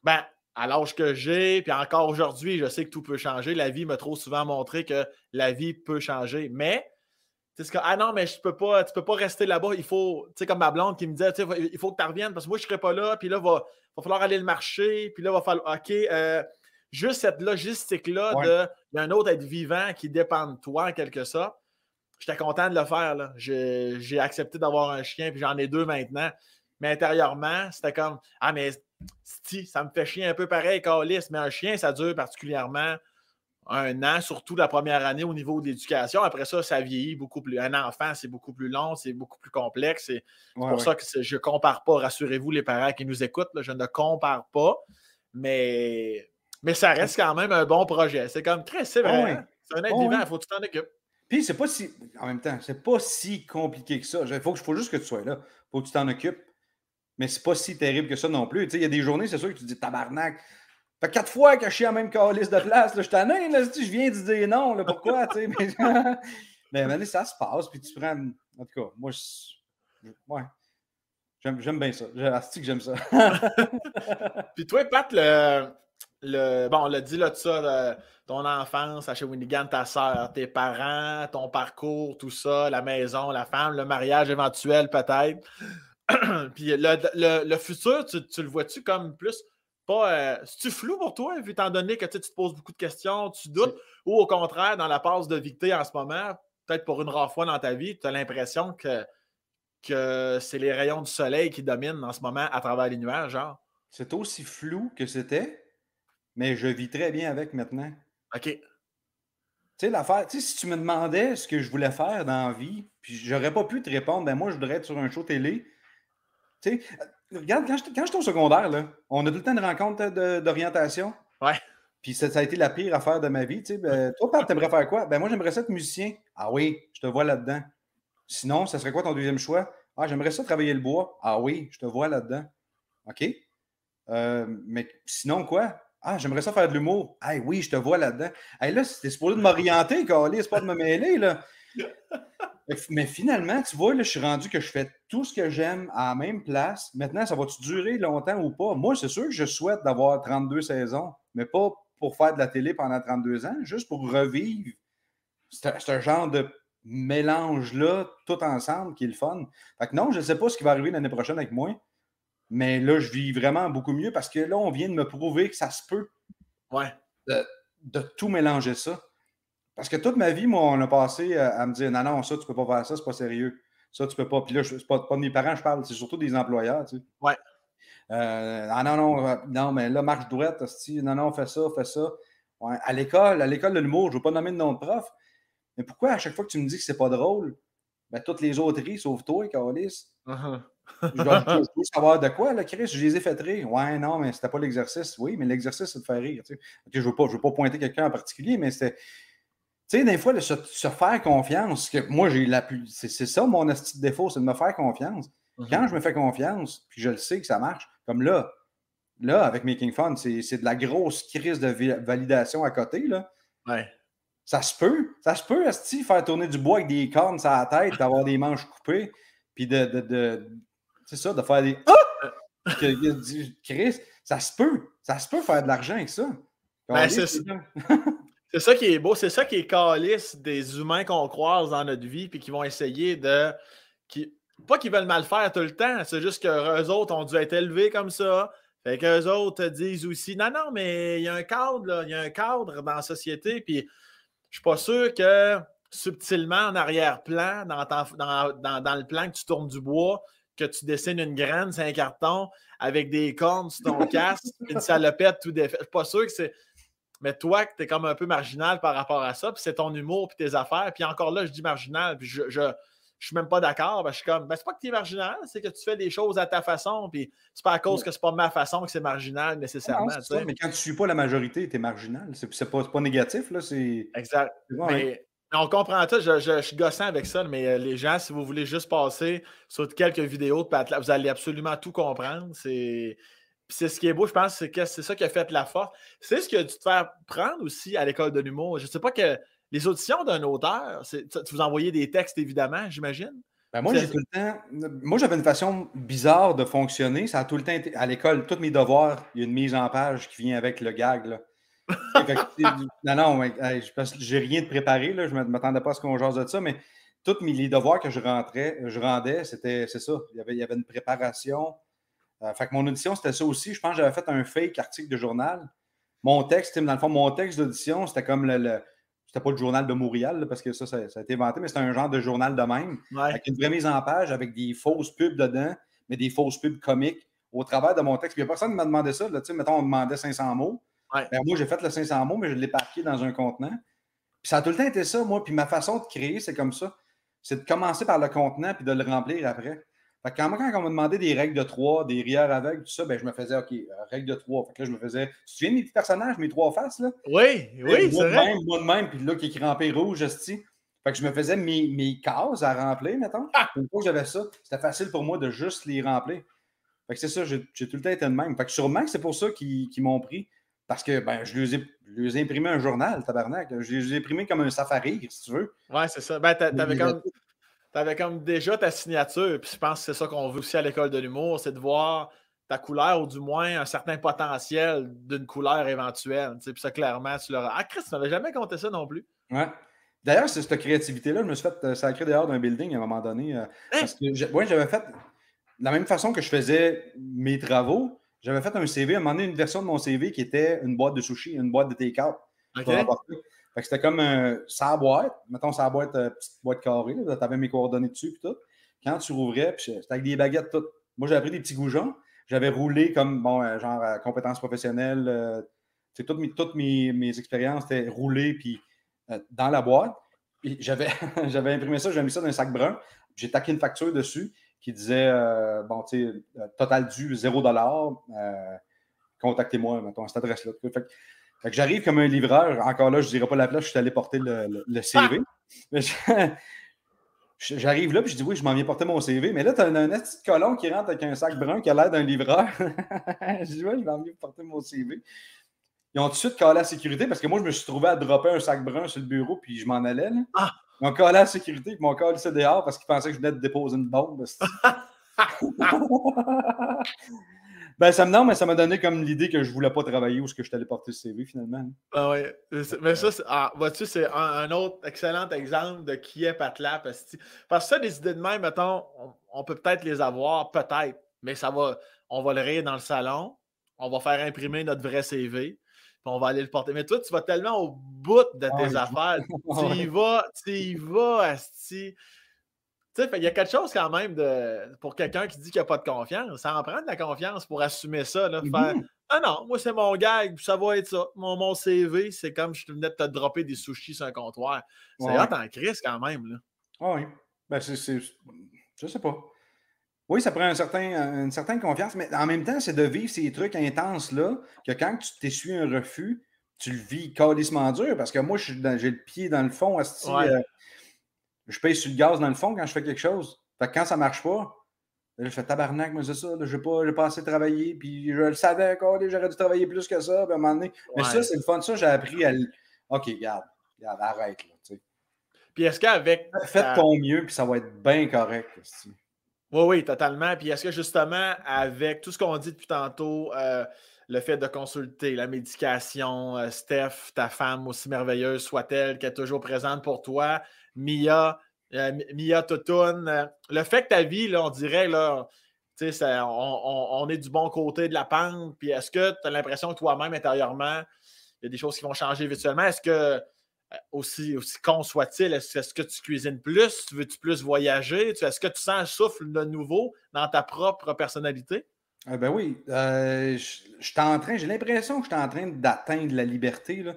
Ben, à l'âge que j'ai, puis encore aujourd'hui, je sais que tout peut changer. La vie m'a trop souvent montré que la vie peut changer. Mais, c'est ah non, mais je peux pas, tu peux pas rester là-bas. Il faut, tu sais, comme ma blonde qui me disait, il faut que tu reviennes parce que moi, je serai pas là. Puis là, va, va falloir aller le marcher. Puis là, va falloir, OK, euh, juste cette logistique-là Ouais. de, il y a un autre être vivant qui dépend de toi, en quelque sorte. j'étais content de le faire. J'ai accepté d'avoir un chien, puis j'en ai deux maintenant. Mais intérieurement, c'était comme Ah, mais si, ça me fait chier un peu pareil, Calis, mais un chien, ça dure particulièrement un an, surtout la première année au niveau de l'éducation. Après ça, ça vieillit beaucoup plus. Un enfant, c'est beaucoup plus long, c'est beaucoup plus complexe. C'est pour ça que je ne compare pas. Rassurez-vous, les parents qui nous écoutent, je ne compare pas. Mais, mais ça reste quand même un bon projet. C'est comme très c'est vrai. C'est un être vivant, il faut que tu t'en occupes. Puis c'est pas si. En même temps, c'est pas si compliqué que ça. Il faut, faut juste que tu sois là. Il faut que tu t'en occupes. Mais c'est pas si terrible que ça non plus. Il y a des journées, c'est sûr que tu te dis tabarnak. Fait quatre fois que je suis en même calice de place. Là, je ai, là, je viens de dire non. Là, pourquoi? mais, mais ça se passe. Puis tu prends. En tout cas, moi, je... ouais. J'aime bien ça. que j'aime ça. puis toi, Pat, le, le, bon, on l'a dit là de ça, ton enfance à chez Winnigan, ta soeur, tes parents, ton parcours, tout ça, la maison, la femme, le mariage éventuel peut-être. Puis le, futur, tu, le vois-tu comme plus pas. Euh, tu flou pour toi, vu étant donné que tu te poses beaucoup de questions, tu doutes, ou au contraire, dans la passe de Victé en ce moment, peut-être pour une rare fois dans ta vie, tu as l'impression que, que c'est les rayons du soleil qui dominent en ce moment à travers les nuages, genre? C'est aussi flou que c'était, mais je vis très bien avec maintenant. OK. Tu sais, l'affaire, tu sais, si tu me demandais ce que je voulais faire dans la vie, puis j'aurais pas pu te répondre, ben moi, je voudrais être sur un show télé. Tu sais, regarde, quand j'étais au secondaire, là, on a tout le temps une rencontre d'orientation. Ouais. Puis ça, a été la pire affaire de ma vie. Tu sais, ben, toi, Pat, t'aimerais faire quoi? Ben moi, j'aimerais ça être musicien. Ah oui, je te vois là-dedans. Sinon, ça serait quoi ton deuxième choix? Ah, j'aimerais ça travailler le bois. Ah oui, je te vois là-dedans. OK? Euh, mais sinon, quoi? Ah, j'aimerais ça faire de l'humour. Ah oui, je te vois là-dedans. Hey, là, c'était supposé de m'orienter, Carly, c'est pas de me mêler, là. Mais finalement, tu vois, là, je suis rendu que je fais tout ce que j'aime à la même place. Maintenant, ça va-tu durer longtemps ou pas? Moi, c'est sûr que je souhaite d'avoir 32 saisons, mais pas pour faire de la télé pendant 32 ans, juste pour revivre ce genre de mélange-là, tout ensemble, qui est le fun. Fait que non, je ne sais pas ce qui va arriver l'année prochaine avec moi. Mais là, je vis vraiment beaucoup mieux parce que là, on vient de me prouver que ça se peut ouais. de, tout mélanger ça. Parce que toute ma vie, moi, on a passé à me dire non, non, ça, tu peux pas faire ça, c'est pas sérieux. Ça, tu peux pas. Puis là, c'est pas, pas de mes parents, je parle, c'est surtout des employeurs. Tu sais. Ouais. Euh, ah non, non, euh, non, mais là, marche droite, non, non, fais ça, fais ça. Ouais. À l'école, à l'école de l'humour, je ne veux pas nommer de nom de prof. Mais pourquoi à chaque fois que tu me dis que c'est pas drôle, ben, toutes les autres rient, sauf toi, Carlis. Uh je veux savoir de quoi, là, Chris? Je les ai fait rire. Ouais, non, mais c'était pas l'exercice. Oui, mais l'exercice, c'est de faire rire. je ne veux, pas, veux pas pointer quelqu'un en particulier, mais c'était. Tu sais, des fois, se, faire confiance, que moi, j'ai la plus. C'est ça mon petit défaut, c'est de me faire confiance. Uh-huh. Quand je me fais confiance, puis je le sais que ça marche, comme là, là, avec Making Fun, c'est de la grosse crise de validation à côté, là. Ouais. Ça se peut. Ça se peut, Asti, faire tourner du bois avec des cornes sur la tête, d'avoir des manches coupées, puis de, de c'est ça, de faire des Ah! Chris, ça se peut. Ça se peut faire de l'argent avec ça. Ben, c'est ça. Qui est beau, c'est ça qui est calice des humains qu'on croise dans notre vie puis qui vont essayer de. Qui, pas qu'ils veulent mal faire tout le temps, c'est juste qu'eux autres ont dû être élevés comme ça. Fait qu'eux autres disent aussi Non, non, mais il y a un cadre, là, il y a un cadre dans la société, puis je suis pas sûr que subtilement en arrière-plan, dans, dans, dans, le plan que tu tournes du bois, que tu dessines une graine, c'est un carton avec des cornes sur ton casque, une salopette tout défait. Je suis pas sûr que c'est. Mais toi, tu es comme un peu marginal par rapport à ça, puis c'est ton humour, puis tes affaires. Puis encore là, je dis marginal, puis je, je, je suis même pas d'accord. Ben, je suis comme, ben, c'est pas que tu es marginal, c'est que tu fais des choses à ta façon, puis c'est pas à cause que c'est pas ma façon que c'est marginal nécessairement. mais quand tu ne suis pas la majorité, tu es marginal. C'est pas, pas négatif, là. Exact. On comprend tout, je, je, suis gossant avec ça, mais euh, les gens, si vous voulez juste passer sur quelques vidéos vous allez absolument tout comprendre. C'est c'est ce qui est beau, je pense, c'est que c'est ça qui a fait la force. C'est ce que tu te fais prendre aussi à l'école de l'humour. Je ne sais pas que les auditions d'un auteur, tu vous envoyez des textes, évidemment, j'imagine. Ben moi, j'ai tout le temps. Moi, j'avais une façon bizarre de fonctionner. Ça a tout le temps été. À l'école, tous mes devoirs, il y a une mise en page qui vient avec le gag. Là non, non, j'ai rien de préparé. Là, je ne m'attendais pas à ce qu'on jase de ça, mais tous mes, les devoirs que je rentrais, je rendais, c'était c'est ça. Il y, avait, il y avait une préparation. Euh, fait que mon audition, c'était ça aussi. Je pense que j'avais fait un fake article de journal. Mon texte, dans le fond, mon texte d'audition, c'était comme le, c'était pas le journal de Montréal, parce que ça, ça, a été inventé, mais c'était un genre de journal de même, avec une vraie mise en page, avec des fausses pubs dedans, mais des fausses pubs comiques au travers de mon texte. Puis il n'y a personne qui m'a demandé ça. Là, mettons, on demandait 500 mots. Ben, moi, j'ai fait le 500 mots, mais je l'ai parqué dans un contenant. Puis ça a tout le temps été ça, moi. Puis ma façon de créer, c'est comme ça. C'est de commencer par le contenant puis de le remplir après. Fait que quand, quand on m'a demandé des règles de trois, des rieurs aveugles, tout ça, ben, je me faisais, OK, euh, règles de trois. Fait que là, je me faisais, tu te souviens de mes petits personnages, mes trois faces, là? Oui, oui, c'est vrai. Même, moi de même, puis là, qui est crampé rouge. Fait que je me faisais mes, mes cases à remplir, mettons. Ah! Une fois que j'avais ça, c'était facile pour moi de juste les remplir. Fait que c'est ça, j'ai tout le temps été de même. Fait que sûrement que c'est pour ça qu'ils m'ont pris. Parce que ben, je, lui ai, imprimé un journal, tabarnak. Je les ai imprimé comme un safari, si tu veux. Ouais, c'est ça. Ben, t'avais comme, avais comme déjà ta signature. Puis je pense que c'est ça qu'on veut aussi à l'école de l'humour, c'est de voir ta couleur ou du moins un certain potentiel d'une couleur éventuelle. Puis ça, clairement, tu l'auras. Ah, Chris, tu n'avais jamais compté ça non plus. Ouais. D'ailleurs, c'est cette créativité-là, je me suis fait euh, sacrer dehors d'un building à un moment donné. Euh, hein? Parce que j'avais fait de la même façon que je faisais mes travaux, j'avais fait un CV, à un moment donné, une version de mon CV qui était une boîte de sushi, une boîte de take-out. C'était comme un, sa boîte, mettons sa boîte, euh, petite boîte carrée, tu avais mes coordonnées dessus et tout. Quand tu rouvrais, c'était avec des baguettes toutes. Moi, j'avais pris des petits goujons, j'avais roulé comme, bon, euh, genre, compétences professionnelles. Euh, toutes mes, toutes mes, mes expériences étaient roulées puis dans la boîte. J'avais imprimé ça, j'avais mis ça dans un sac brun. J'ai taqué une facture dessus qui disait euh, bon, tu sais, euh, total dû 0 euh, contactez-moi, mettons, à cette adresse-là. J'arrive comme un livreur. Encore là, je ne dirais pas la place, je suis allé porter le, le, CV. Ah! J'arrive là, puis je dis oui, je m'en viens porter mon CV. Mais là, tu as un, petit colon qui rentre avec un sac brun qui a l'air d'un livreur. je dis oui, je m'en viens porter mon CV. Ils ont tout de suite calé la sécurité parce que moi, je me suis trouvé à dropper un sac brun sur le bureau, puis je m'en allais. Là. Ah! Ils m'ont collé la sécurité, ils m'ont collé dehors parce qu'ils pensaient que je venais de déposer une bombe. ben, ça me non, mais ça m'a donné comme l'idée que je ne voulais pas travailler où ce que je t'allais porter le CV finalement. Ah oui. Mais ça, ah, vois-tu, c'est un, autre excellent exemple de qui est Patla. Parce que ça, des idées de même, mettons, on, peut peut-être les avoir, peut-être, mais ça va, on va le rayer dans le salon, on va faire imprimer notre vrai CV on va aller le porter. Mais toi, tu vas tellement au bout de tes affaires. tu y vas, tu y vas, Asti. Tu sais, il y a quelque chose quand même de, pour quelqu'un qui dit qu'il n'y a pas de confiance. Ça en prend de la confiance pour assumer ça. Là, faire, ah non, moi, c'est mon gag, ça va être ça. Mon, mon CV, c'est comme je venais de te dropper des sushis sur un comptoir. C'est ouais. en crise quand même. Là. Ah oui. Ben, c'est. Je sais pas. Oui, ça prend un certain, une certaine confiance, mais en même temps, c'est de vivre ces trucs intenses-là, que quand tu t'essuies un refus, tu le vis calissement dur, parce que moi, j'ai le pied dans le fond, euh, je paye sur le gaz dans le fond quand je fais quelque chose. Fait que quand ça ne marche pas, je fais tabarnak, mais c'est ça, je n'ai pas, pas, assez travaillé, puis je le savais encore, j'aurais dû travailler plus que ça, puis à un moment donné. Mais ça, c'est le fun, ça, j'ai appris à. OK, regarde, regarde arrête, là, Puis est-ce qu'avec. Faites ton mieux, puis ça va être bien correct. Oui, oui, totalement. Puis est-ce que justement, avec tout ce qu'on dit depuis tantôt, euh, le fait de consulter la médication, euh, Steph, ta femme aussi merveilleuse soit-elle, qui est toujours présente pour toi, Mia, euh, Mia Totoun, le fait que ta vie, là, on dirait, là, on, on, est du bon côté de la pente, puis est-ce que tu as l'impression que toi-même, intérieurement, il y a des choses qui vont changer virtuellement? Est-ce que euh, aussi, aussi con soit-il, est-ce que tu cuisines plus? Veux-tu plus voyager? Est-ce que tu sens un souffle de nouveau dans ta propre personnalité? Ah ben oui. Euh, j'ai l'impression que je suis en train d'atteindre la liberté. Là.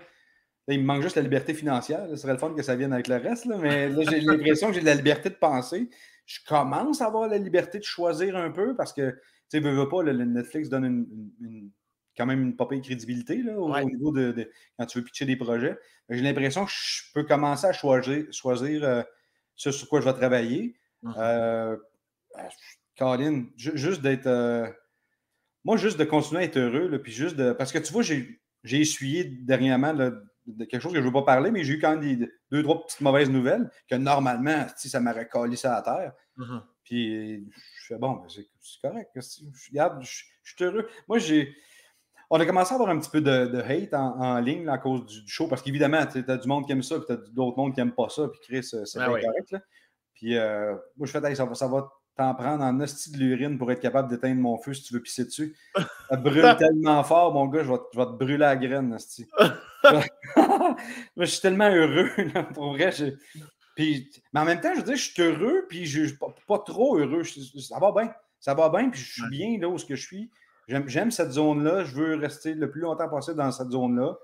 Il me manque juste la liberté financière. Ce serait le fun que ça vienne avec le reste, mais là, j'ai l'impression que j'ai de la liberté de penser. Je commence à avoir la liberté de choisir un peu parce que, tu sais, veux, veux pas, le, Netflix donne une quand même une de crédibilité là, au, niveau de, quand tu veux pitcher des projets. J'ai l'impression que je peux commencer à choisir, choisir euh, ce sur quoi je vais travailler. Mmh. Euh, euh juste d'être. Euh, moi, juste de continuer à être heureux, là, puis juste de. Parce que tu vois, j'ai essuyé dernièrement de quelque chose que je ne veux pas parler, mais j'ai eu quand même des, deux, trois petites mauvaises nouvelles que normalement, ça m'aurait collé ça à terre. Mmh puis je fais bon, ben, c'est correct. Regarde, je suis heureux. Moi, j'ai on a commencé à avoir un petit peu de, hate en, ligne à cause du, show, parce qu'évidemment, tu as du monde qui aime ça, puis tu as d'autres monde qui n'aiment pas ça, puis Chris, euh, c'est ben correct. Là. Puis euh, moi, je fais, ça, va, ça va t'en prendre en hostie de l'urine pour être capable d'éteindre mon feu si tu veux pisser dessus. Ça brûle tellement fort, mon gars, je vais, te brûler la graine, hostie. je suis tellement heureux, pour vrai. Puis, mais en même temps, je veux dire, je suis heureux, puis je suis pas, trop heureux. ça va bien. Ça va bien, puis je suis bien là où je suis. J'aime cette zone-là. Je veux rester le plus longtemps possible dans cette zone-là.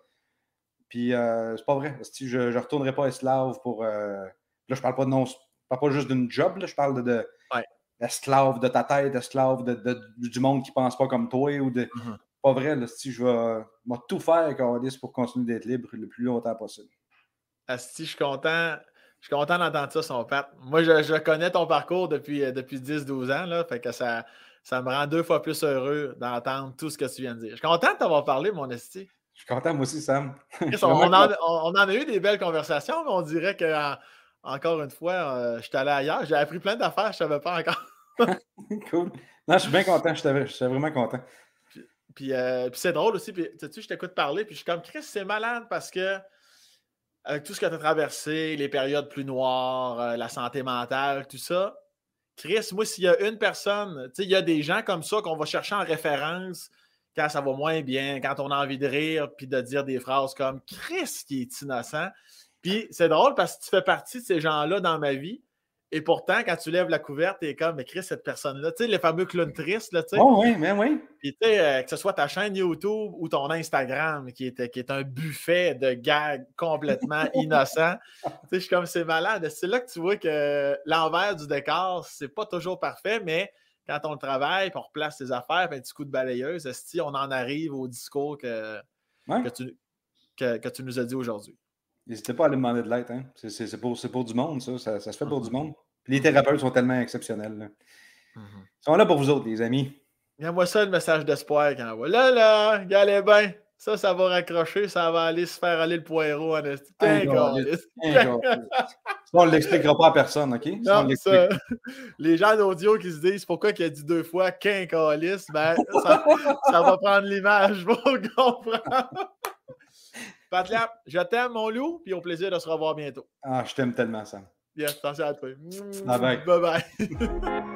Puis, euh, c'est pas vrai. Je ne retournerai pas esclave pour. Euh, là, je parle pas de non. parle pas juste d'une job, là, je parle de, esclave de ta tête, esclave de, du monde qui pense pas comme toi ou de. Mm-hmm. Pas vrai, là, si je vais, tout faire pour continuer d'être libre le plus longtemps possible. si je suis content. Je suis content d'entendre ça, son père. Moi, je, connais ton parcours depuis, euh, depuis 10-12 ans, là, fait que ça, ça me rend deux fois plus heureux d'entendre tout ce que tu viens de dire. Je suis content de t'avoir parlé, mon esti. Je suis content, moi aussi, Sam. on, en, a eu des belles conversations, mais on dirait que, encore une fois, euh, je suis allé ailleurs. J'ai appris plein d'affaires, je ne savais pas encore. cool. Non, je suis bien content, je suis vraiment content. Euh, puis, c'est drôle aussi, puis tu sais, je t'écoute parler, puis je suis comme, Chris, c'est malade parce que avec tout ce que tu as traversé, les périodes plus noires, euh, la santé mentale, tout ça, Chris, moi, s'il y a une personne, tu sais, il y a des gens comme ça qu'on va chercher en référence quand ça va moins bien, quand on a envie de rire, puis de dire des phrases comme Chris qui est innocent. Puis c'est drôle parce que tu fais partie de ces gens-là dans ma vie. Et pourtant, quand tu lèves la couverte, tu es comme, mais Chris, cette personne-là, tu sais, les fameux clowns tristes, là, tu sais. Oh oui, mais oui. Puis, tu sais, euh, que ce soit ta chaîne YouTube ou ton Instagram, qui est, qui est un buffet de gags complètement innocents. tu sais, je suis comme, c'est malade. C'est là que tu vois que l'envers du décor, c'est pas toujours parfait, mais quand on le travaille, puis on replace ses affaires, puis un petit coup de balayeuse, si on en arrive au discours que, que, tu, que tu nous as dit aujourd'hui. N'hésitez pas à aller demander de l'aide. Hein? C'est pour, pour, du monde, ça. ça. se fait pour du mm-hmm. monde. les thérapeutes sont tellement exceptionnels. Mm-hmm. Ils sont là pour vous autres, les amis. Envoie ça le message d'espoir qu'on envoie. Là, là, galez bien. Ça, ça va raccrocher, ça va aller se faire aller le poireau en On ne l'expliquera pas à personne, OK? Non, ça, les gens d'audio qui se disent pourquoi il a dit deux fois quincalis, ben, ça, ça va prendre l'image pour comprendre. Patlap, je t'aime, mon loup, puis au plaisir de se revoir bientôt. Ah, je t'aime tellement, ça. Yes, attention à toi. Bye bye. Bye bye.